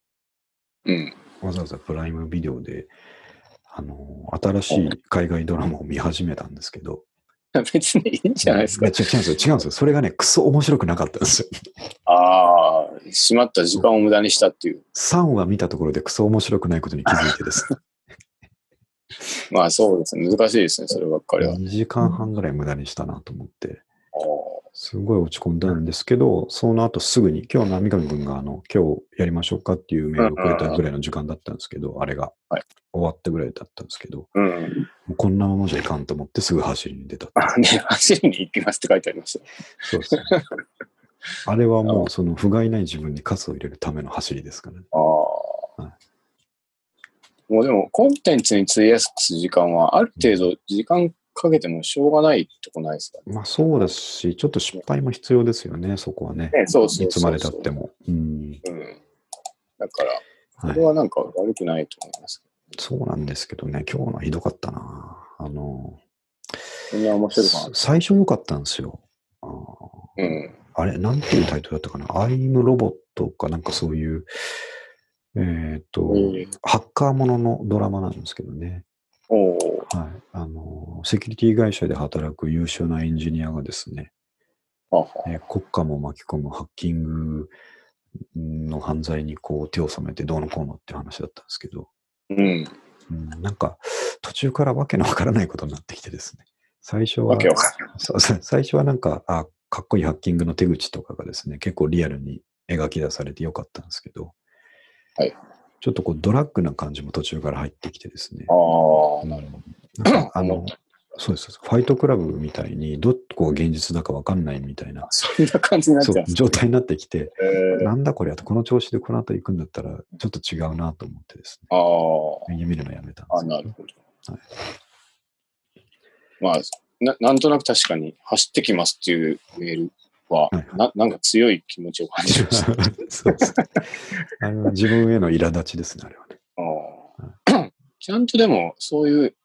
うん。わざわざプライムビデオで、あの、新しい海外ドラマを見始めたんですけど、別にいいんじゃないですかや。違うんですよ。違うんですよ。それがね、クソ面白くなかったんですよ。ああ、しまった時間を無駄にしたっていう。3話見たところでクソ面白くないことに気づいてですね、まあそうですね。難しいですね、そればっかりは。2時間半ぐらい無駄にしたなと思って、あーすごい落ち込んだんですけど、その後すぐに、今日の三上君があの、今日やりましょうかっていうメールをくれたぐらいの時間だったんですけど、あれがはい終わったぐらいだったんですけど、うん。もうこんなままじゃいかんと思ってすぐ走りに出たあね、走りに行きますって書いてありました。そうですね。あれはもうその不甲斐ない自分に喝を入れるための走りですからね。ああ。もうでも、コンテンツに費やす時間は、ある程度時間かけてもしょうがないとこないですかまあそうですし、ちょっと失敗も必要ですよね、そこはね。ね。そうそうそういつまでたっても。うん。うん。だから、はいこれはなんか悪くないと思います。そうなんですけどね、今日のひどかったな。あの、そんな面白いかな。最初良かったんですよ。あーうん。あれ、なんていうタイトルだったかな。アイムロボットかなんかそういう、えっ、と、えハッカーもののドラマなんですけどね。はい。あの、セキュリティ会社で働く優秀なエンジニアがですね、えー国家も巻き込むハッキングの犯罪にこう手を染めてどうのこうのって話だったんですけど、うん。うん、なんか途中からわけのわからないことになってきてですね、最初は最初はなんか、あ、かっこいいハッキングの手口とかがですね、結構リアルに描き出されてよかったんですけど、はいちょっとこうドラッグな感じも途中から入ってきてですね、ああ、うん。なるほなんかあのそうです、ファイトクラブみたいに、どこが現実だかわかんないみたいな。ど。、そんな感じになっちゃう。んです状態になってきて、えー。なんだこれあとこの調子でこの後行くんだったら、ちょっと違うなと思ってですね、あ見るのやめたんあ、あですなるほど。はい。まあな、なんとなく確かに走ってきますっていうメールは、はいななんか強い気持ちを感じました。そうです。あれは自分への苛立ちですね、あれはね。ちゃんとでも、そういう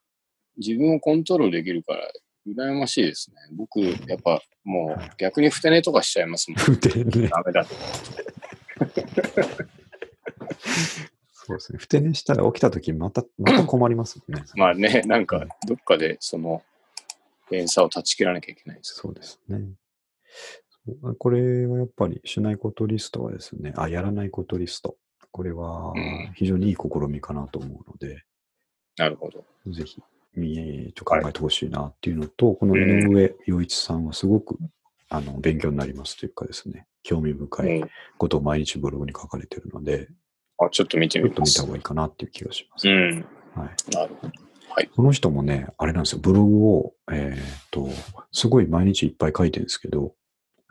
自分をコントロールできるから、羨ましいですね。僕、やっぱもう逆にふて寝とかしちゃいますもん。でね、ダメだと。そうですね。ふて寝したら起きたときまた、また困りますもんね。まあね、なんか、どっかでその、連鎖を断ち切らなきゃいけないです。そうですね。これはやっぱりしないことリストはですね、あ、やらないことリスト。これはうん非常にいい試みかなと思うので、なるほど。ぜひ、みえーと考えてほしいなっていうのと、この井上洋一さんはすごく、あの勉強になりますというかですね、興味深いうん、ことを毎日ブログに書かれているので、あ、ちょっと見てちょっみます。と見た方がいいかなっていう気がします。うん。はい、なるほど。この人もね、あれなんですよ、ブログを、えーっと、すごい毎日いっぱい書いてるんですけど、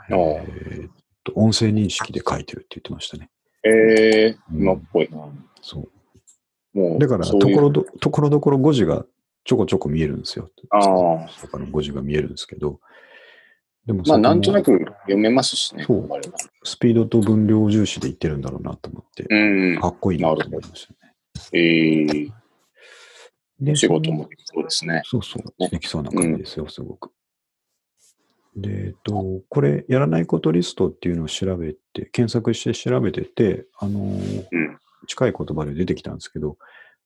えーっと、音声認識で書いてるって言ってましたね。ええうん今っぽいな。そう。もう、だから、ところど、ところどころ誤字がちょこちょこ見えるんですよ。ああ。他の誤字が見えるんですけど、でもまあ、なんとなく読めますしね。そうスピードと分量重視で言ってるんだろうなと思って、うん。かっこいいなと思いましたね。ええで仕事もそうですね。そうそう、ねできそうな感じですよ、すごく。で、えっと、これ、やらないことリストっていうのを調べて、検索して調べてて、あのーうん。近い言葉で出てきたんですけど、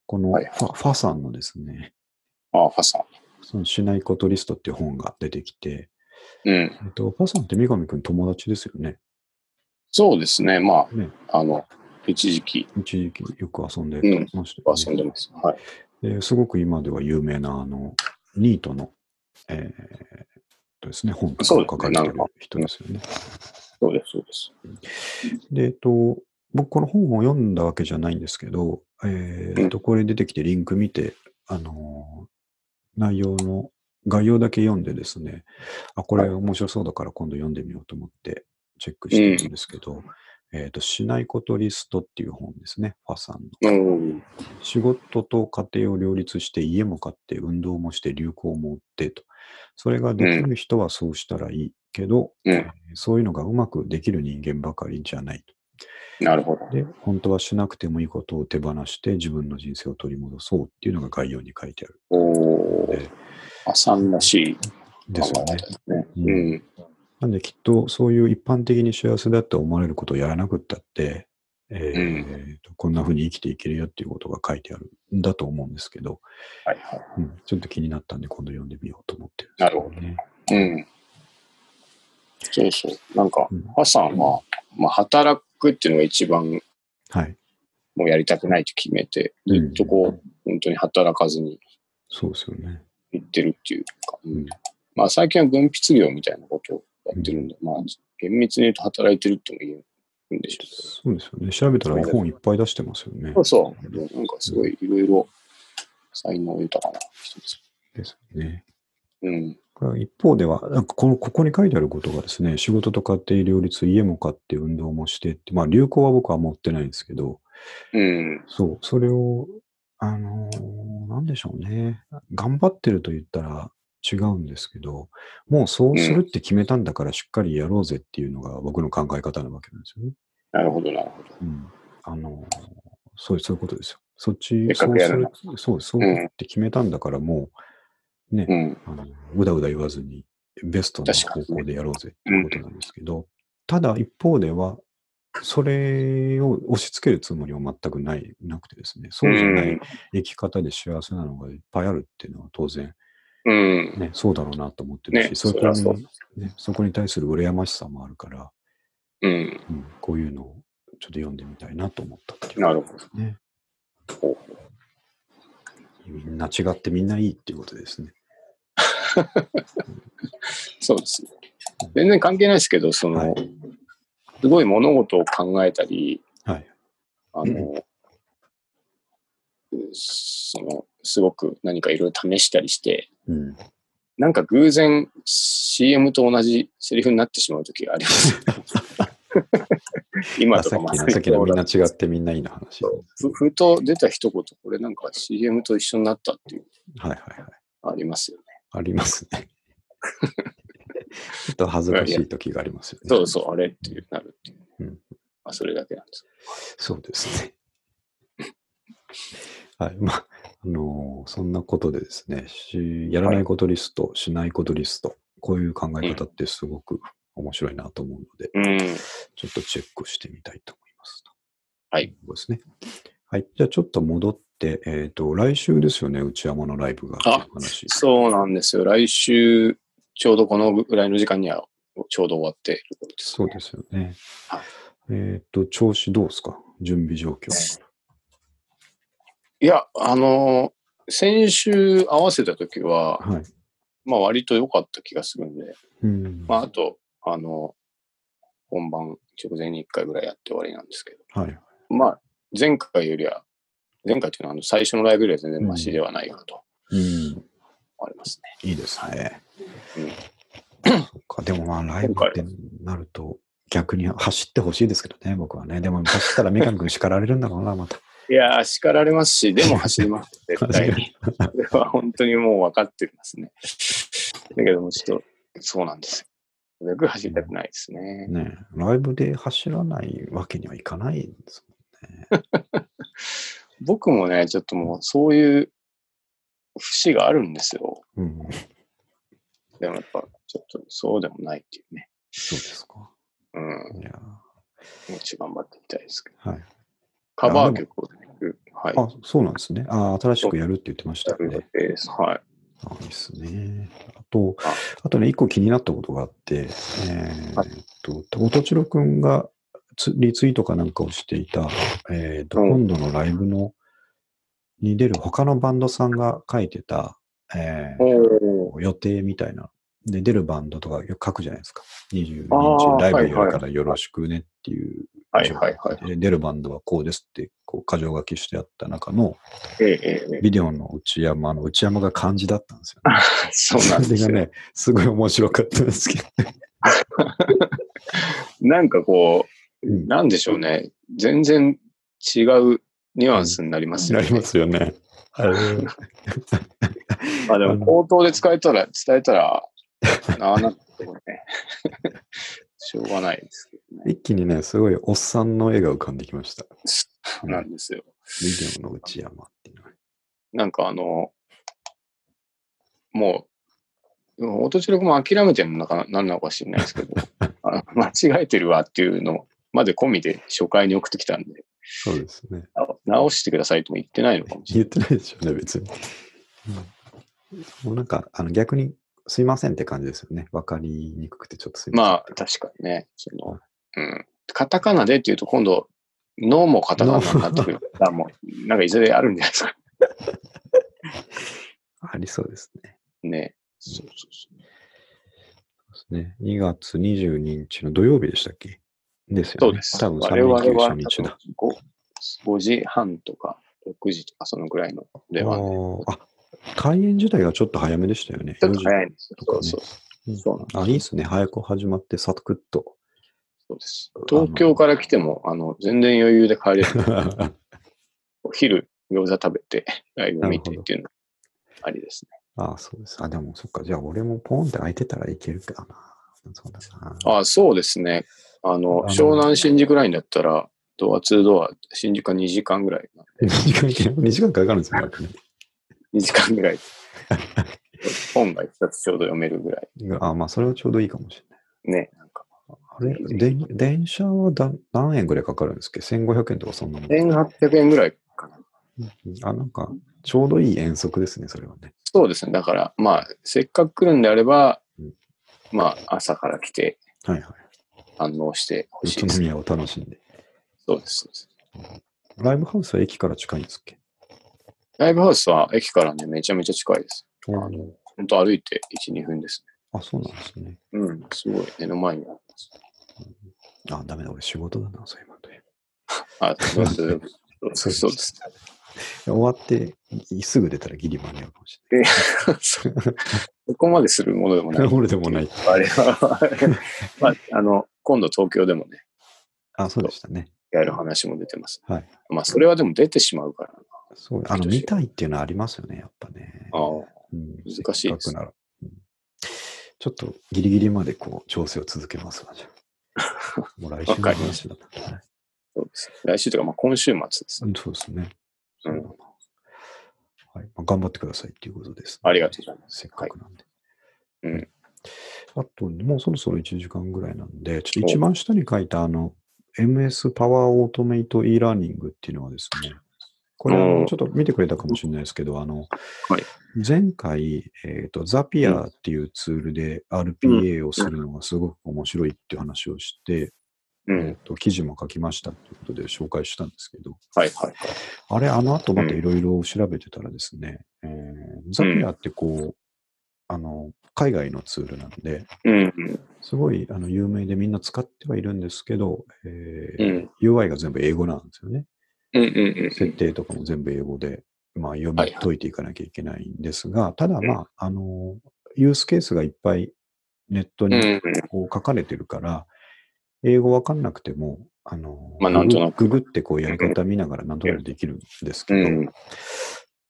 このフはいァ,、ファさんのですね、ああ、ファさそのしないことリストっていう本が出てきて、ん。うん。えっと、ファさんって三上くん友達ですよね。そうですね。まね、あ、あの、一時期一時期よく遊んでうんましたよね、遊んでます。はい。ですごく今では有名な、あの、ニートの、えーとですね、本とかを書かれてる人ですよね。そうです、そうです。で、えっと、僕この本を読んだわけじゃないんですけど、えーっと、これ出てきてリンク見て、あのー内容の概要だけ読んでですね、あ、これ面白そうだから今度読んでみようと思ってチェックしてるんですけど、えーっと、しないことリストっていう本ですね、ファさんの。うん。仕事と家庭を両立して家も買って運動もして流行も追ってと。それができる人はそうしたらいいけど、うんえーそういうのがうまくできる人間ばかりじゃないと。なるほど。で、本当はしなくてもいいことを手放して自分の人生を取り戻そうっていうのが概要に書いてある。おでー。あさんらしいですよね。ううんん。なんできっとそういう一般的に幸せだって思われることをやらなくったって、えーとこんな風に生きていけるよっていうことが書いてあるんだと思うんですけど、はいはい。うん、ちょっと気になったんで今度読んでみようと思ってるんなるほどね。うん。そうそう。なんかうん、ハさんは、まあ、働くっていうのが一番はい。もうやりたくないと決めて、うんずっとこう、本当に働かずにそうですよね。行ってるっていうか、うんうんまあ最近は分泌業みたいなことをやってるんで、まあ厳密に言うと働いてるっても言えるんでしょ。そうですよね。調べたら本いっぱい出してますよねそう。そう。なんかすごいいろいろ才能豊かな人です。ですよね。うん。一方では、なんかこの、ここに書いてあることがですね、仕事と家庭両立、家も買って運動もしてって、まあ流行は僕は持ってないんですけど、うん。そう、それを、あのーなんでしょうね。頑張ってると言ったら違うんですけど、もうそうするって決めたんだからしっかりやろうぜっていうのが僕の考え方なわけなんですよね。なるほど、なるほど。うん。あのーそうそういうことですよ。そっち、そうするそう、そうって決めたんだからもう、ね、うん。あの、うだうだ言わずに、ベストな方向でやろうぜっていうことなんですけど、ただ一方では、それを押し付けるつもりは全くない、なくてですね、そうじゃない生き方で幸せなのがいっぱいあるっていうのは当然、うん。ね、そうだろうなと思ってるし、ねそこに、ね、そこに対する羨ましさもあるから、うん。うん、こういうのをちょっと読んでみたいなと思ったっていうなるほど。ね。みんな違ってみんないいっていうことですね。そうですね。全然関係ないですけど、その、はいすごい物事を考えたり、はい。あの、その、すごく何かいろいろ試したりして、うん。なんか偶然 CM と同じセリフになってしまう時があります。今あとかまさっきの、みんな違ってみんないいの話。ふふと出た一言、これなんか CM と一緒になったっていう、はいはいはい。ありますよね。ありますね。ちょっと恥ずかしい時がありますよね。そうそう、あれっていうなるっていう。うんまあ、それだけなんです。そうですね。はい。まあ、あのーそんなことでですね、しやらないことリスト、しないことリスト、こういう考え方ってすごく面白いなと思うので、うん。ちょっとチェックしてみたいと思います。はい。そうですね。はい。じゃあちょっと戻って、えっ、と、来週ですよね、内山のライブがあ話。そうなんですよ。来週、ちょうどこのぐらいの時間にはちょうど終わっていることです、そうですよね。はいえっ、と、調子どうですか？準備状況。いや、あのー先週合わせた時は、はい。まあ割と良かった気がするんで、うん。まああと、あの、本番直前に1回ぐらいやって終わりなんですけど、はい。まあ前回よりは、前回っていうのはあの最初のライブよりは全然マシではないかとうん。ありますね。いいですね。うんでもまあ、ライブってなると、逆に走ってほしいですけどね、僕はね。でも走ったら三上君叱られるんだろうな、また。いやー、叱られますし、でも走ります、絶対に。それは本当にもう分かってますね。だけども、ちょっと、そうなんですよ。よく走りたくないですね。ねライブで走らないわけにはいかないんです 僕もね、ちょっともうそういう節があるんですよ。もん。うん。でもやっぱ、ちょっとそうでもないっていうね。そうですか。うん。いやもうち頑張っていきたいですけど。はい。カバー曲をね、はい。あ、そうなんですね。あ、新しくやるって言ってましたね。定です。はい。あいいですね。あとあ、あとね、一個気になったことがあって、えーはいっと、音千代くんがつリツイートかなんかをしていた、えーっと、うん今度のライブの、に出る他のバンドさんが書いてた、えー予定みたいな。で、出るバンドとかよく書くじゃないですか。22あー日ライブやるからよろしくねっていう。はいはいはい。で出るバンドはこうですって、こう、箇条書きしてあった中の、ビデオの内山の内山が漢字だったんですよ、ね。えそうなんですよ。それがね、すごい面白かったんですけど。なんかこう、うんなんでしょうね。全然違うニュアンスになりますよね。なりますよね。あれまあでも、口頭で使えたら、伝えたら、なあなってもね、しょうがないですけど一気にね、すごいおっさんの絵が浮かんできました。そうなんですよ。ビデオの内山っていうのは。なんかあの、もう、音千代君も諦めてるのかな、なんなのか知らないですけど、あ間違えてるわっていうのまで込みで初回に送ってきたんで、そうですね。直直してくださいとも言ってないのかもしれ言ってないでしょうね、別に。もうなんか、あの逆に、すいませんって感じですよね。わかりにくくてちょっとすいない。ままあ、確かにね、その、うん。カタカナでっていうと今度、脳もカタカナになってくるから、もう、なんかいずれあるんじゃないですか。せん。ありそうですね。ね。そうそうそう。ですね。2月22日の土曜日でしたっけ？ですよね。そうです。多分3我々連休は初日だ。5, 5時半とか6時とかそのぐらいの出番で。ああ、開演自体がちょっと早めでしたよね。ちょっと早いんですよ。ねそうそううんそうあ、いいですね。早く始まって、サクッと。そうです。東京から来ても、あの、全然余裕で帰れる。お昼、餃子食べて、ライブ見てっていうのありですね。ああ、そうです。あ、でもそっか。じゃあ俺もポンって空いてたらいけるかな。そうだな。あそうですね。あの、湘南新宿ラインだったら、ドア2ドア、新宿は2時間ぐらいなんで、2時間いけない、2時間かかるんですよ。ね2時間ぐらい。本が一冊ちょうど読めるぐらい。あまあ、それはちょうどいいかもしれない。ね、なんか。あれで電車はだ何円ぐらいかかるんですっけ ?1500 円とかそんなもん。1800円ぐらいかな。あ、なんか、ちょうどいい遠足ですね、それはね。そうですね。だから、まあ、せっかく来るんであればうん、まあ、朝から来てはいはい。反応してほしいです。宇都宮を楽しんで。そうです。そうですライブハウスは駅から近いんですっけ？ライブハウスは駅からね、めちゃめちゃ近いです。ああの、本当歩いて1、2分ですあ、そうなんですね。ね。うん、すごい目の前にあります。あ、ダメだ、俺仕事だな、そういうので。あ、そうです。そうそうです。終わって、いすぐ出たらギリ間に合うかもしれそうそこまでするものでもなない。い。俺でもない。あれは、まあ、あの、今度東京でもね、あ、そうでしたね。やる話も出てます。はい。まあ、それはでも出てしまうからな。そうあの、見たいっていうのはありますよね、やっぱね。ああうん難しいです。うんちょっとギリギリまでこう調整を続けますわ、じゃあ。もう来週の話だな。はいそうです。来週というか、まあ、今週末です。うんそうですね。うんはいまあ、頑張ってくださいっていうことです、ありがとうございますせっかくなんで。うん。あと、もうそろそろ1時間ぐらいなんで、ちょっと一番下に書いたあの、MS パワーオートメイト e ラーニングっていうのはですね、これちょっと見てくれたかもしれないですけど、あの、はい前回、えっ、と、ザピアっていうツールで RPA をするのがすごく面白いっていう話をして、うん。えっと記事も書きましたということで紹介したんですけど、はいはいはい。あれ、あの後またいろいろ調べてたらですね、えーザピアってこう、あの、海外のツールなんで、うんうん。すごいあの有名でみんな使ってはいるんですけど、えーうん UI が全部英語なんですよね。設定とかも全部英語で、まあ、読み解いていかなきゃいけないんですが、ただまあ、あの、ユースケースがいっぱいネットに。こう書かれてるから、英語わかんなくても、あの、まあなんとなくグググってこうやり方見ながらなんとなくできるんですけど、うん。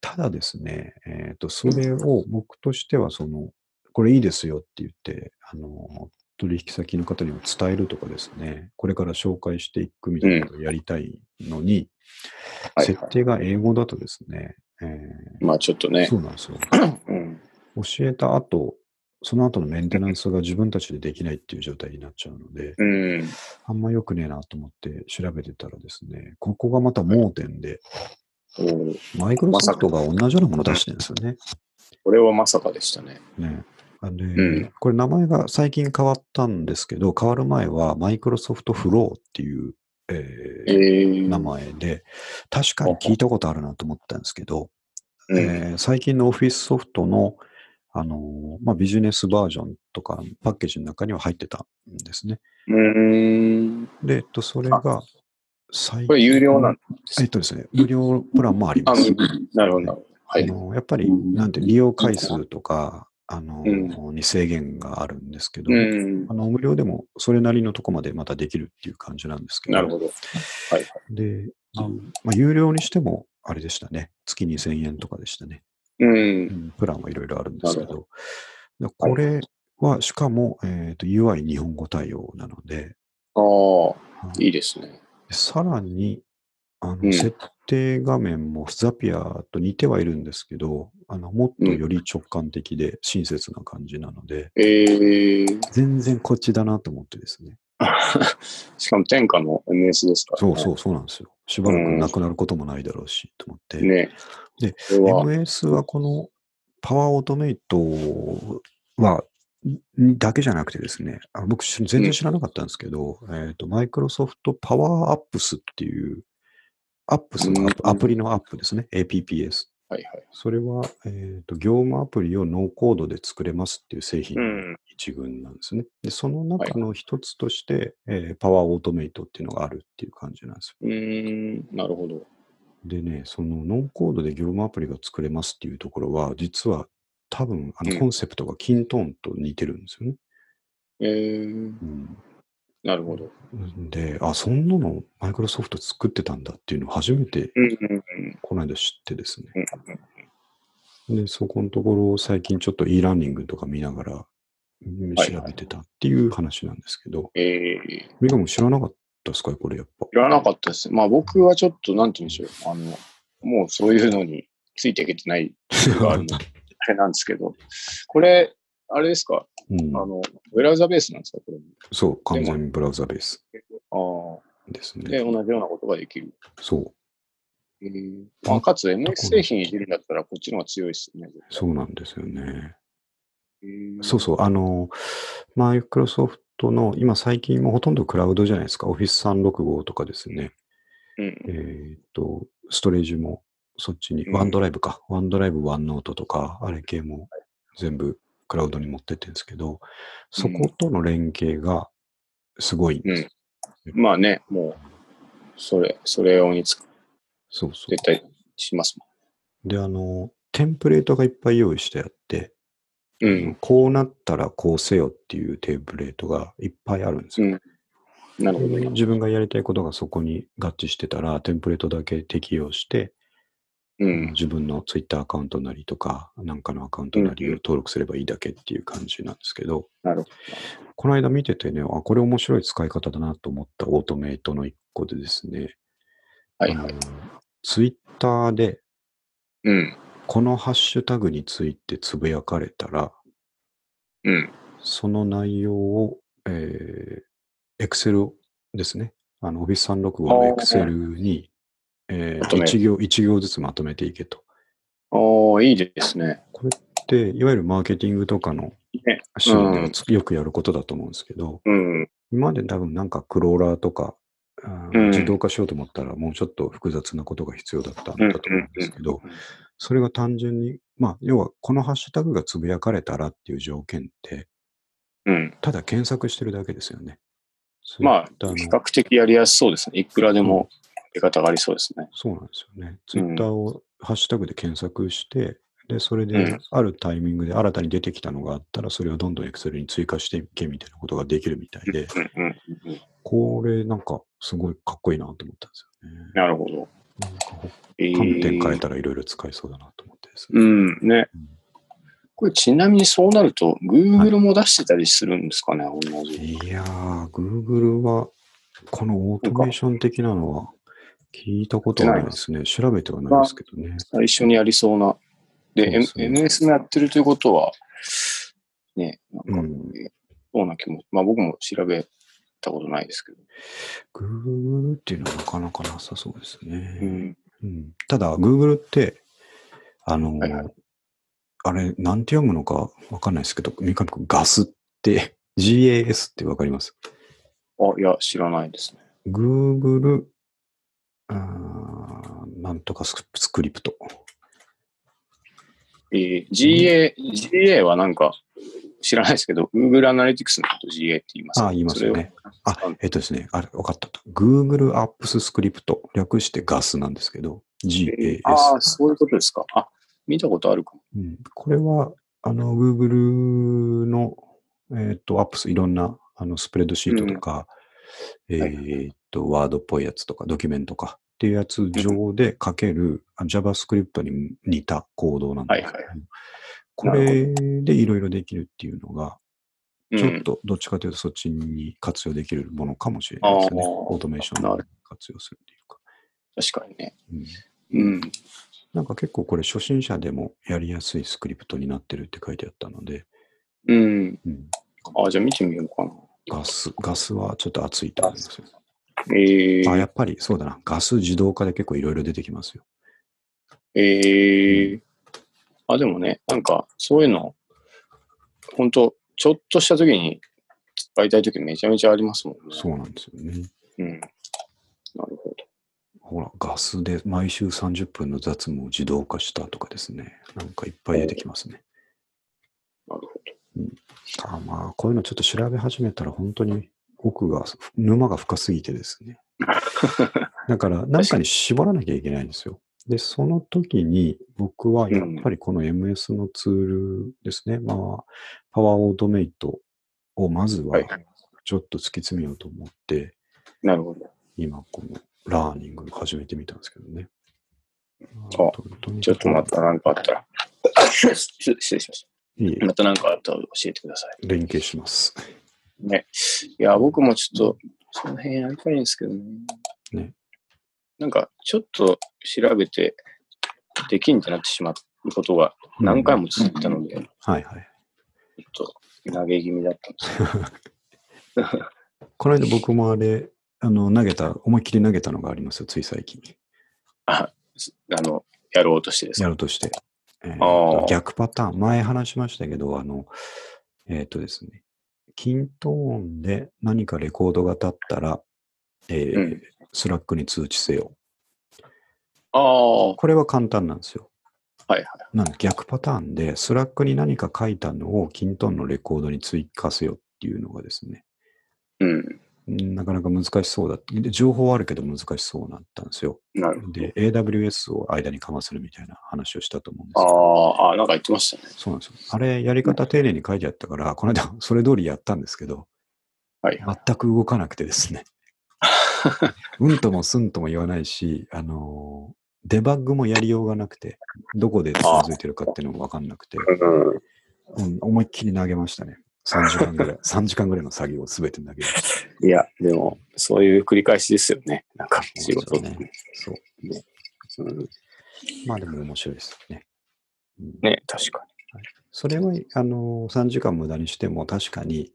ただですね、えっ、と、それを僕としては、その、これいいですよって言って、あの、取引先の方にも伝えるとかですね、これから紹介していくみたいなことをやりたいのに、はいはい設定が英語だとですね、えーまあちょっとねそ。うなんですよ。うん。教えた後、その後のメンテナンスが自分たちでできないっていう状態になっちゃうので、うん。あんま良くねえなと思って調べてたらですね、ここがまた盲点で、マイクロソフトが同じようなもの出してるんですよね。これはまさかでしたね。ね。あで、んこれ名前が最近変わったんですけど、変わる前はマイクロソフトフローっていう、ええーー。名前で、確かに聞いたことあるなと思ったんですけど、うん。えー最近のオフィスソフトの、あのーまあ、ビジネスバージョンとかパッケージの中には入ってたんですね。うーん。で、えっと、それが最近。これ有料なんですえっとですね、無料プランもありあ、ます。なるほどなるほど。はい。あのやっぱり、なんて、利用回数とか、あのうに制限があるんですけど、うんあ。の無料でもそれなりのとこまでまたできるっていう感じなんですけど、なるほど。はいはい。で、まあ、有料にしても、あれでしたね、月2000円とかでしたね。う。うんんプランはいろいろあるんですけど、でこれはしかも、えーと UI 日本語対応なので、ああ、はいいいですね。さらに、あの、うん設定画面もザピアと似てはいるんですけど、あの、もっとより直感的で親切な感じなので、ええ全然こっちだなと思ってですね。しかも天下の MS ですから、ね。そうそう、そうなんですよ。しばらくなくなることもないだろうし、と思って。ね。で MS はこのパワーオートメイトは、んだけじゃなくてですね、あの僕し全然知らなかったんですけど、えっ、と、 Microsoft Power Apps っていう、アップスのアプリのアップですね、APPS。はいはい。それは、えっ、と、業務アプリをノーコードで作れますっていう製品のうん。一群なんですね。で、その中の一つとして、えー Power Automate っていうのがあるっていう感じなんですよ。うーん、なるほど。でね、そのノーコードで業務アプリが作れますっていうところは、実は多分あうんのコンセプトがキントーンと似てるんですよね。えー、うんなるほど。で、あ、そんなのマイクロソフト作ってたんだっていうのを初めてこの間知ってですね。うん。で、そこのところを最近ちょっと e ラーニングとか見ながら調べてたっていう話なんですけど、えー、ミカも知らなかったですかこれやっぱ。知らなかったです。まあ僕はちょっと、なんて言うんでしょう。あの、もうそういうのについていけてないあるので、あれなんですけど、これ、あれですか？うんあの、ブラウザベースなんですか？これ。そう、完全にブラウザベースああ。ですで、ね。同じようなことができる。そう。えーまあ、かつ MS 製品入れるんだったらこっちの方が強いですよね。そうなんですよね。えーそうそう、あの、マイクロソフトの、今最近もうほとんどクラウドじゃないですか。Office 365とかですね。うん。えーっと、ストレージもそっちに、うんワンドライブか。ワンドライブ、ワンノートとか、あれ系も全部クラウドに持ってってるんですけど、そことの連携がすごいんです。まあね、もう、それ、それ用につそうそう。絶対しますで、あの、テンプレートがいっぱい用意してあって、もん。うん。こうなったらこうせよっていうテンプレートがいっぱいあるんですよ。うん。なるほど。で自分がやりたいことがそこに合致してたら、テンプレートだけ適用して、うん。自分のツイッターアカウントなりとか、なんかのアカウントなりを登録すればいいだけっていう感じなんですけど、なるほこの間見ててね、あ、これ面白い使い方だなと思ったオートメイトの一個でですね、ど。はいはい。ツイッターでうん。このハッシュタグについてつぶやかれたら、うん。その内容を、えー、Excel ですね。あの、Office 365の Excel に、えー、まとめる一行、一行ずつまとめていけと。おー、いいですね。これって、いわゆるマーケティングとかのね。シーンではつよくやることだと思うんですけど、うん。今まで多分なんかクローラーとか、うん自動化しようと思ったらもうちょっと複雑なことが必要だったんだと思うんですけど、うんそれが単純に、まあ、要はこのハッシュタグがつぶやかれたらっていう条件って、うん。ただ検索してるだけですよね。まあ、比較的やりやすそうですね。いくらでも出方がありそうですね。そうなんですよね。ツイッターをハッシュタグで検索して、で、それうでんあるタイミングで新たに出てきたのがあったら、それをどんどん Excel に追加していけみたいなことができるみたいで、うんうんうんうん。これなんかすごいかっこいいなと思ったんですよね。なるほど。観点変えたらいろいろ使えそうだなと思ってですね。うん。ねうん。これちなみにそうなると、Google も出してたりするんですかね、同じ。いやー、Google はこのオートメーション的なのは聞いたことはないですね。調べてはないですけどね。最初にやりそうな。で、ですね MS もやってるということは、ね、なんか、うんそうな気も、まあ僕も調べたことないですけど。Google っていうのはなかなかなさそうですね。うん。うんただ、Google って、あの、はいはいあれ、なんて読むのかわかんないですけど、三上君、ガスって、GAS ってわかります？あ、いや、知らないですね。?Google、あーなんとかスクリプト。えー GA、GA はなんか、知らないですけど、Google Analytics のこと GA って言いますあ、言いますよね。あえっとですね、あれ、わかった。Google Apps スクリプト、略してガスなんですけど、GAS。ああ、そういうことですか。あ、見たことあるかも。うん、これは、あの、Google の、えっ、と、Apps、いろんな、あの、スプレッドシートとか、はいえっ、と、ワードっぽいやつとか、ドキュメントかっていうやつ上で書ける、あ JavaScript に似たコードなんですけど、はいはいこれでいろいろできるっていうのが、うんちょっとどっちかというとそっちに活用できるものかもしれないですね。あーオートメーションをなる活用するっていうか。確かにね。うんうん。なんか結構これ初心者でもやりやすいスクリプトになってるって書いてあったので、うん。うん、あ、じゃあ見てみようかな。ガス、ガスはちょっと熱いと思いますよ。えー、あ、やっぱりそうだな。ガス自動化で結構いろいろ出てきますよ。えー、あ、でもね、なんか、そういうの、本当ちょっとした時に使いたい時めちゃめちゃありますもんね。そうなんですよね。うん。なるほど。ほら、ガスで毎週30分の雑務を自動化したとかですね。なんかいっぱい出てきますね。なるほあまあ、こういうのちょっと調べ始めたら本当に奥が、沼が深すぎてですね。だから何かに絞らなきゃいけないんですよ。で、その時に僕はやっぱりこの MS のツールですね。まあ、パワーオートメイトをまずははいちょっと突き詰めようと思って、ど。なるほど。今このラーニングを始めてみたんですけどね。あちょっとまた何かあったら。失 失礼しましいいた。また何かあったら教えてください。連携します。ね。いや、僕もちょっと、その辺やりたいんですけどね。ねなんか、ちょっと調べて、できんってなってしまうことが何回も続いたので、ちょっはいはい。と投げ気味だったんですよ。この間僕もあれ、あの、投げた、思いっきり投げたのがありますよ、つい最近。あ、あの、やろうとしてですか？やろうとして。えーあとー逆パターン、前話しましたけど、あの、えっ、とですね、キントーンで何かレコードが立ったら、えーうんスラックに通知せよ。ああ、はこれは簡単なんですよ。いはい。なんで逆パターンで、スラックに何か書いたのをキントーンのレコードに追加せよっていうのがですね、うん。うんなかなか難しそうだで情報はあるけど難しそうだったんですよ。なるほど。で、AWS を間にかまするみたいな話をしたと思うんですあけど、あ、あなんか言ってましたね。そうなんですよ。あれ、やり方丁寧に書いてあったから、この間、それ通りやったんですけど、はいはい。全く動かなくてですね。うんともすんとも言わないし、あのーデバッグもやりようがなくて、どこでつまずいてるかっていうのがわかんなくて、うん。うん思いっきり投げましたね。3時間ぐらい、3時間ぐらいの作業をすべて投げました。いや、でも、そういう繰り返しですよね。なんか、仕事ってそうね。そう。うんまあでも面白いですよね。うんね、確かそれは、あのー、3時間無駄にしても確かに、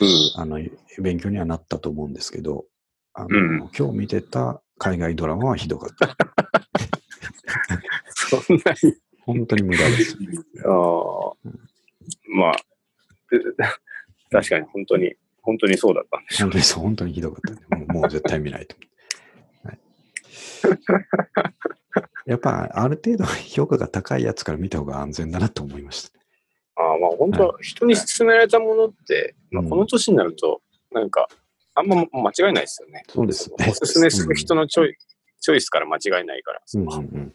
に。あの、勉強にはなったと思うんですけど、あの、うん今日見てた海外ドラマはひどかった。そんなに。本当に無駄です。ああ、まあ、う確かに本当に、本当にそうだったんでしょう本当にそう、本当にひどかったんで、もう もう絶対見ないと。はい、やっぱ、ある程度評価が高いやつから見た方が安全だなと思いました。ああ、まあ本当、人に勧められたものって、まあ、うんこの年になると、なんか、あんま間違いないですよね。そうですねおすすめする人のチョイ,、チョイスから間違いないから、うんうんうん、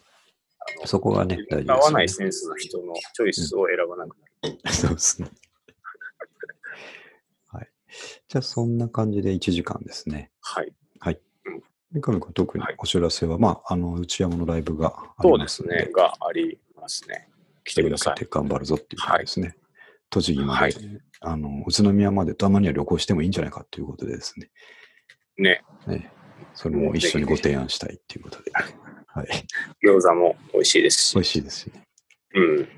そこがね、大事合わないですセンスの人のチョイスを選ばなくなる。ね。そうですね。はい。じゃあ、そんな感じで1時間ですね。はい。三上君、特にはいお知らせは、まあ、あの、内山のライブがありますので、すね。がありますね。来てください頑張るぞっていうことですね。栃木まで、はいあの、宇都宮までたまには旅行してもいいんじゃないかということでですね。ね。ねそれも一緒にご提案したいということで。はい。餃子も美味しいですし。美味しいですしね。うん。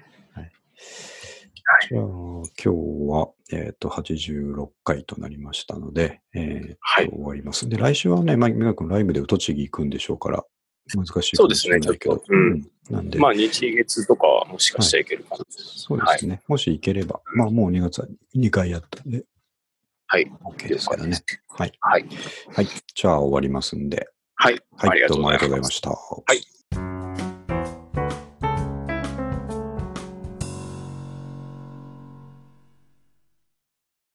じゃあ、今日は、えっ、と、86回となりましたので、えーとはい終わります。で、来週はね、まあ、君ライブで栃木行くんでしょうから、難しいかもそうですねちょっとうんなんで、まあ、日月とかはもしかしたらいけるかも。そうですね。もし行ければ、まあ、もう2月は2回やったんで、はい。OK ですからね。はい。はい。はい。じゃあ、終わりますんで、はい。はい。ありがとうどうもありがとうございました。はい。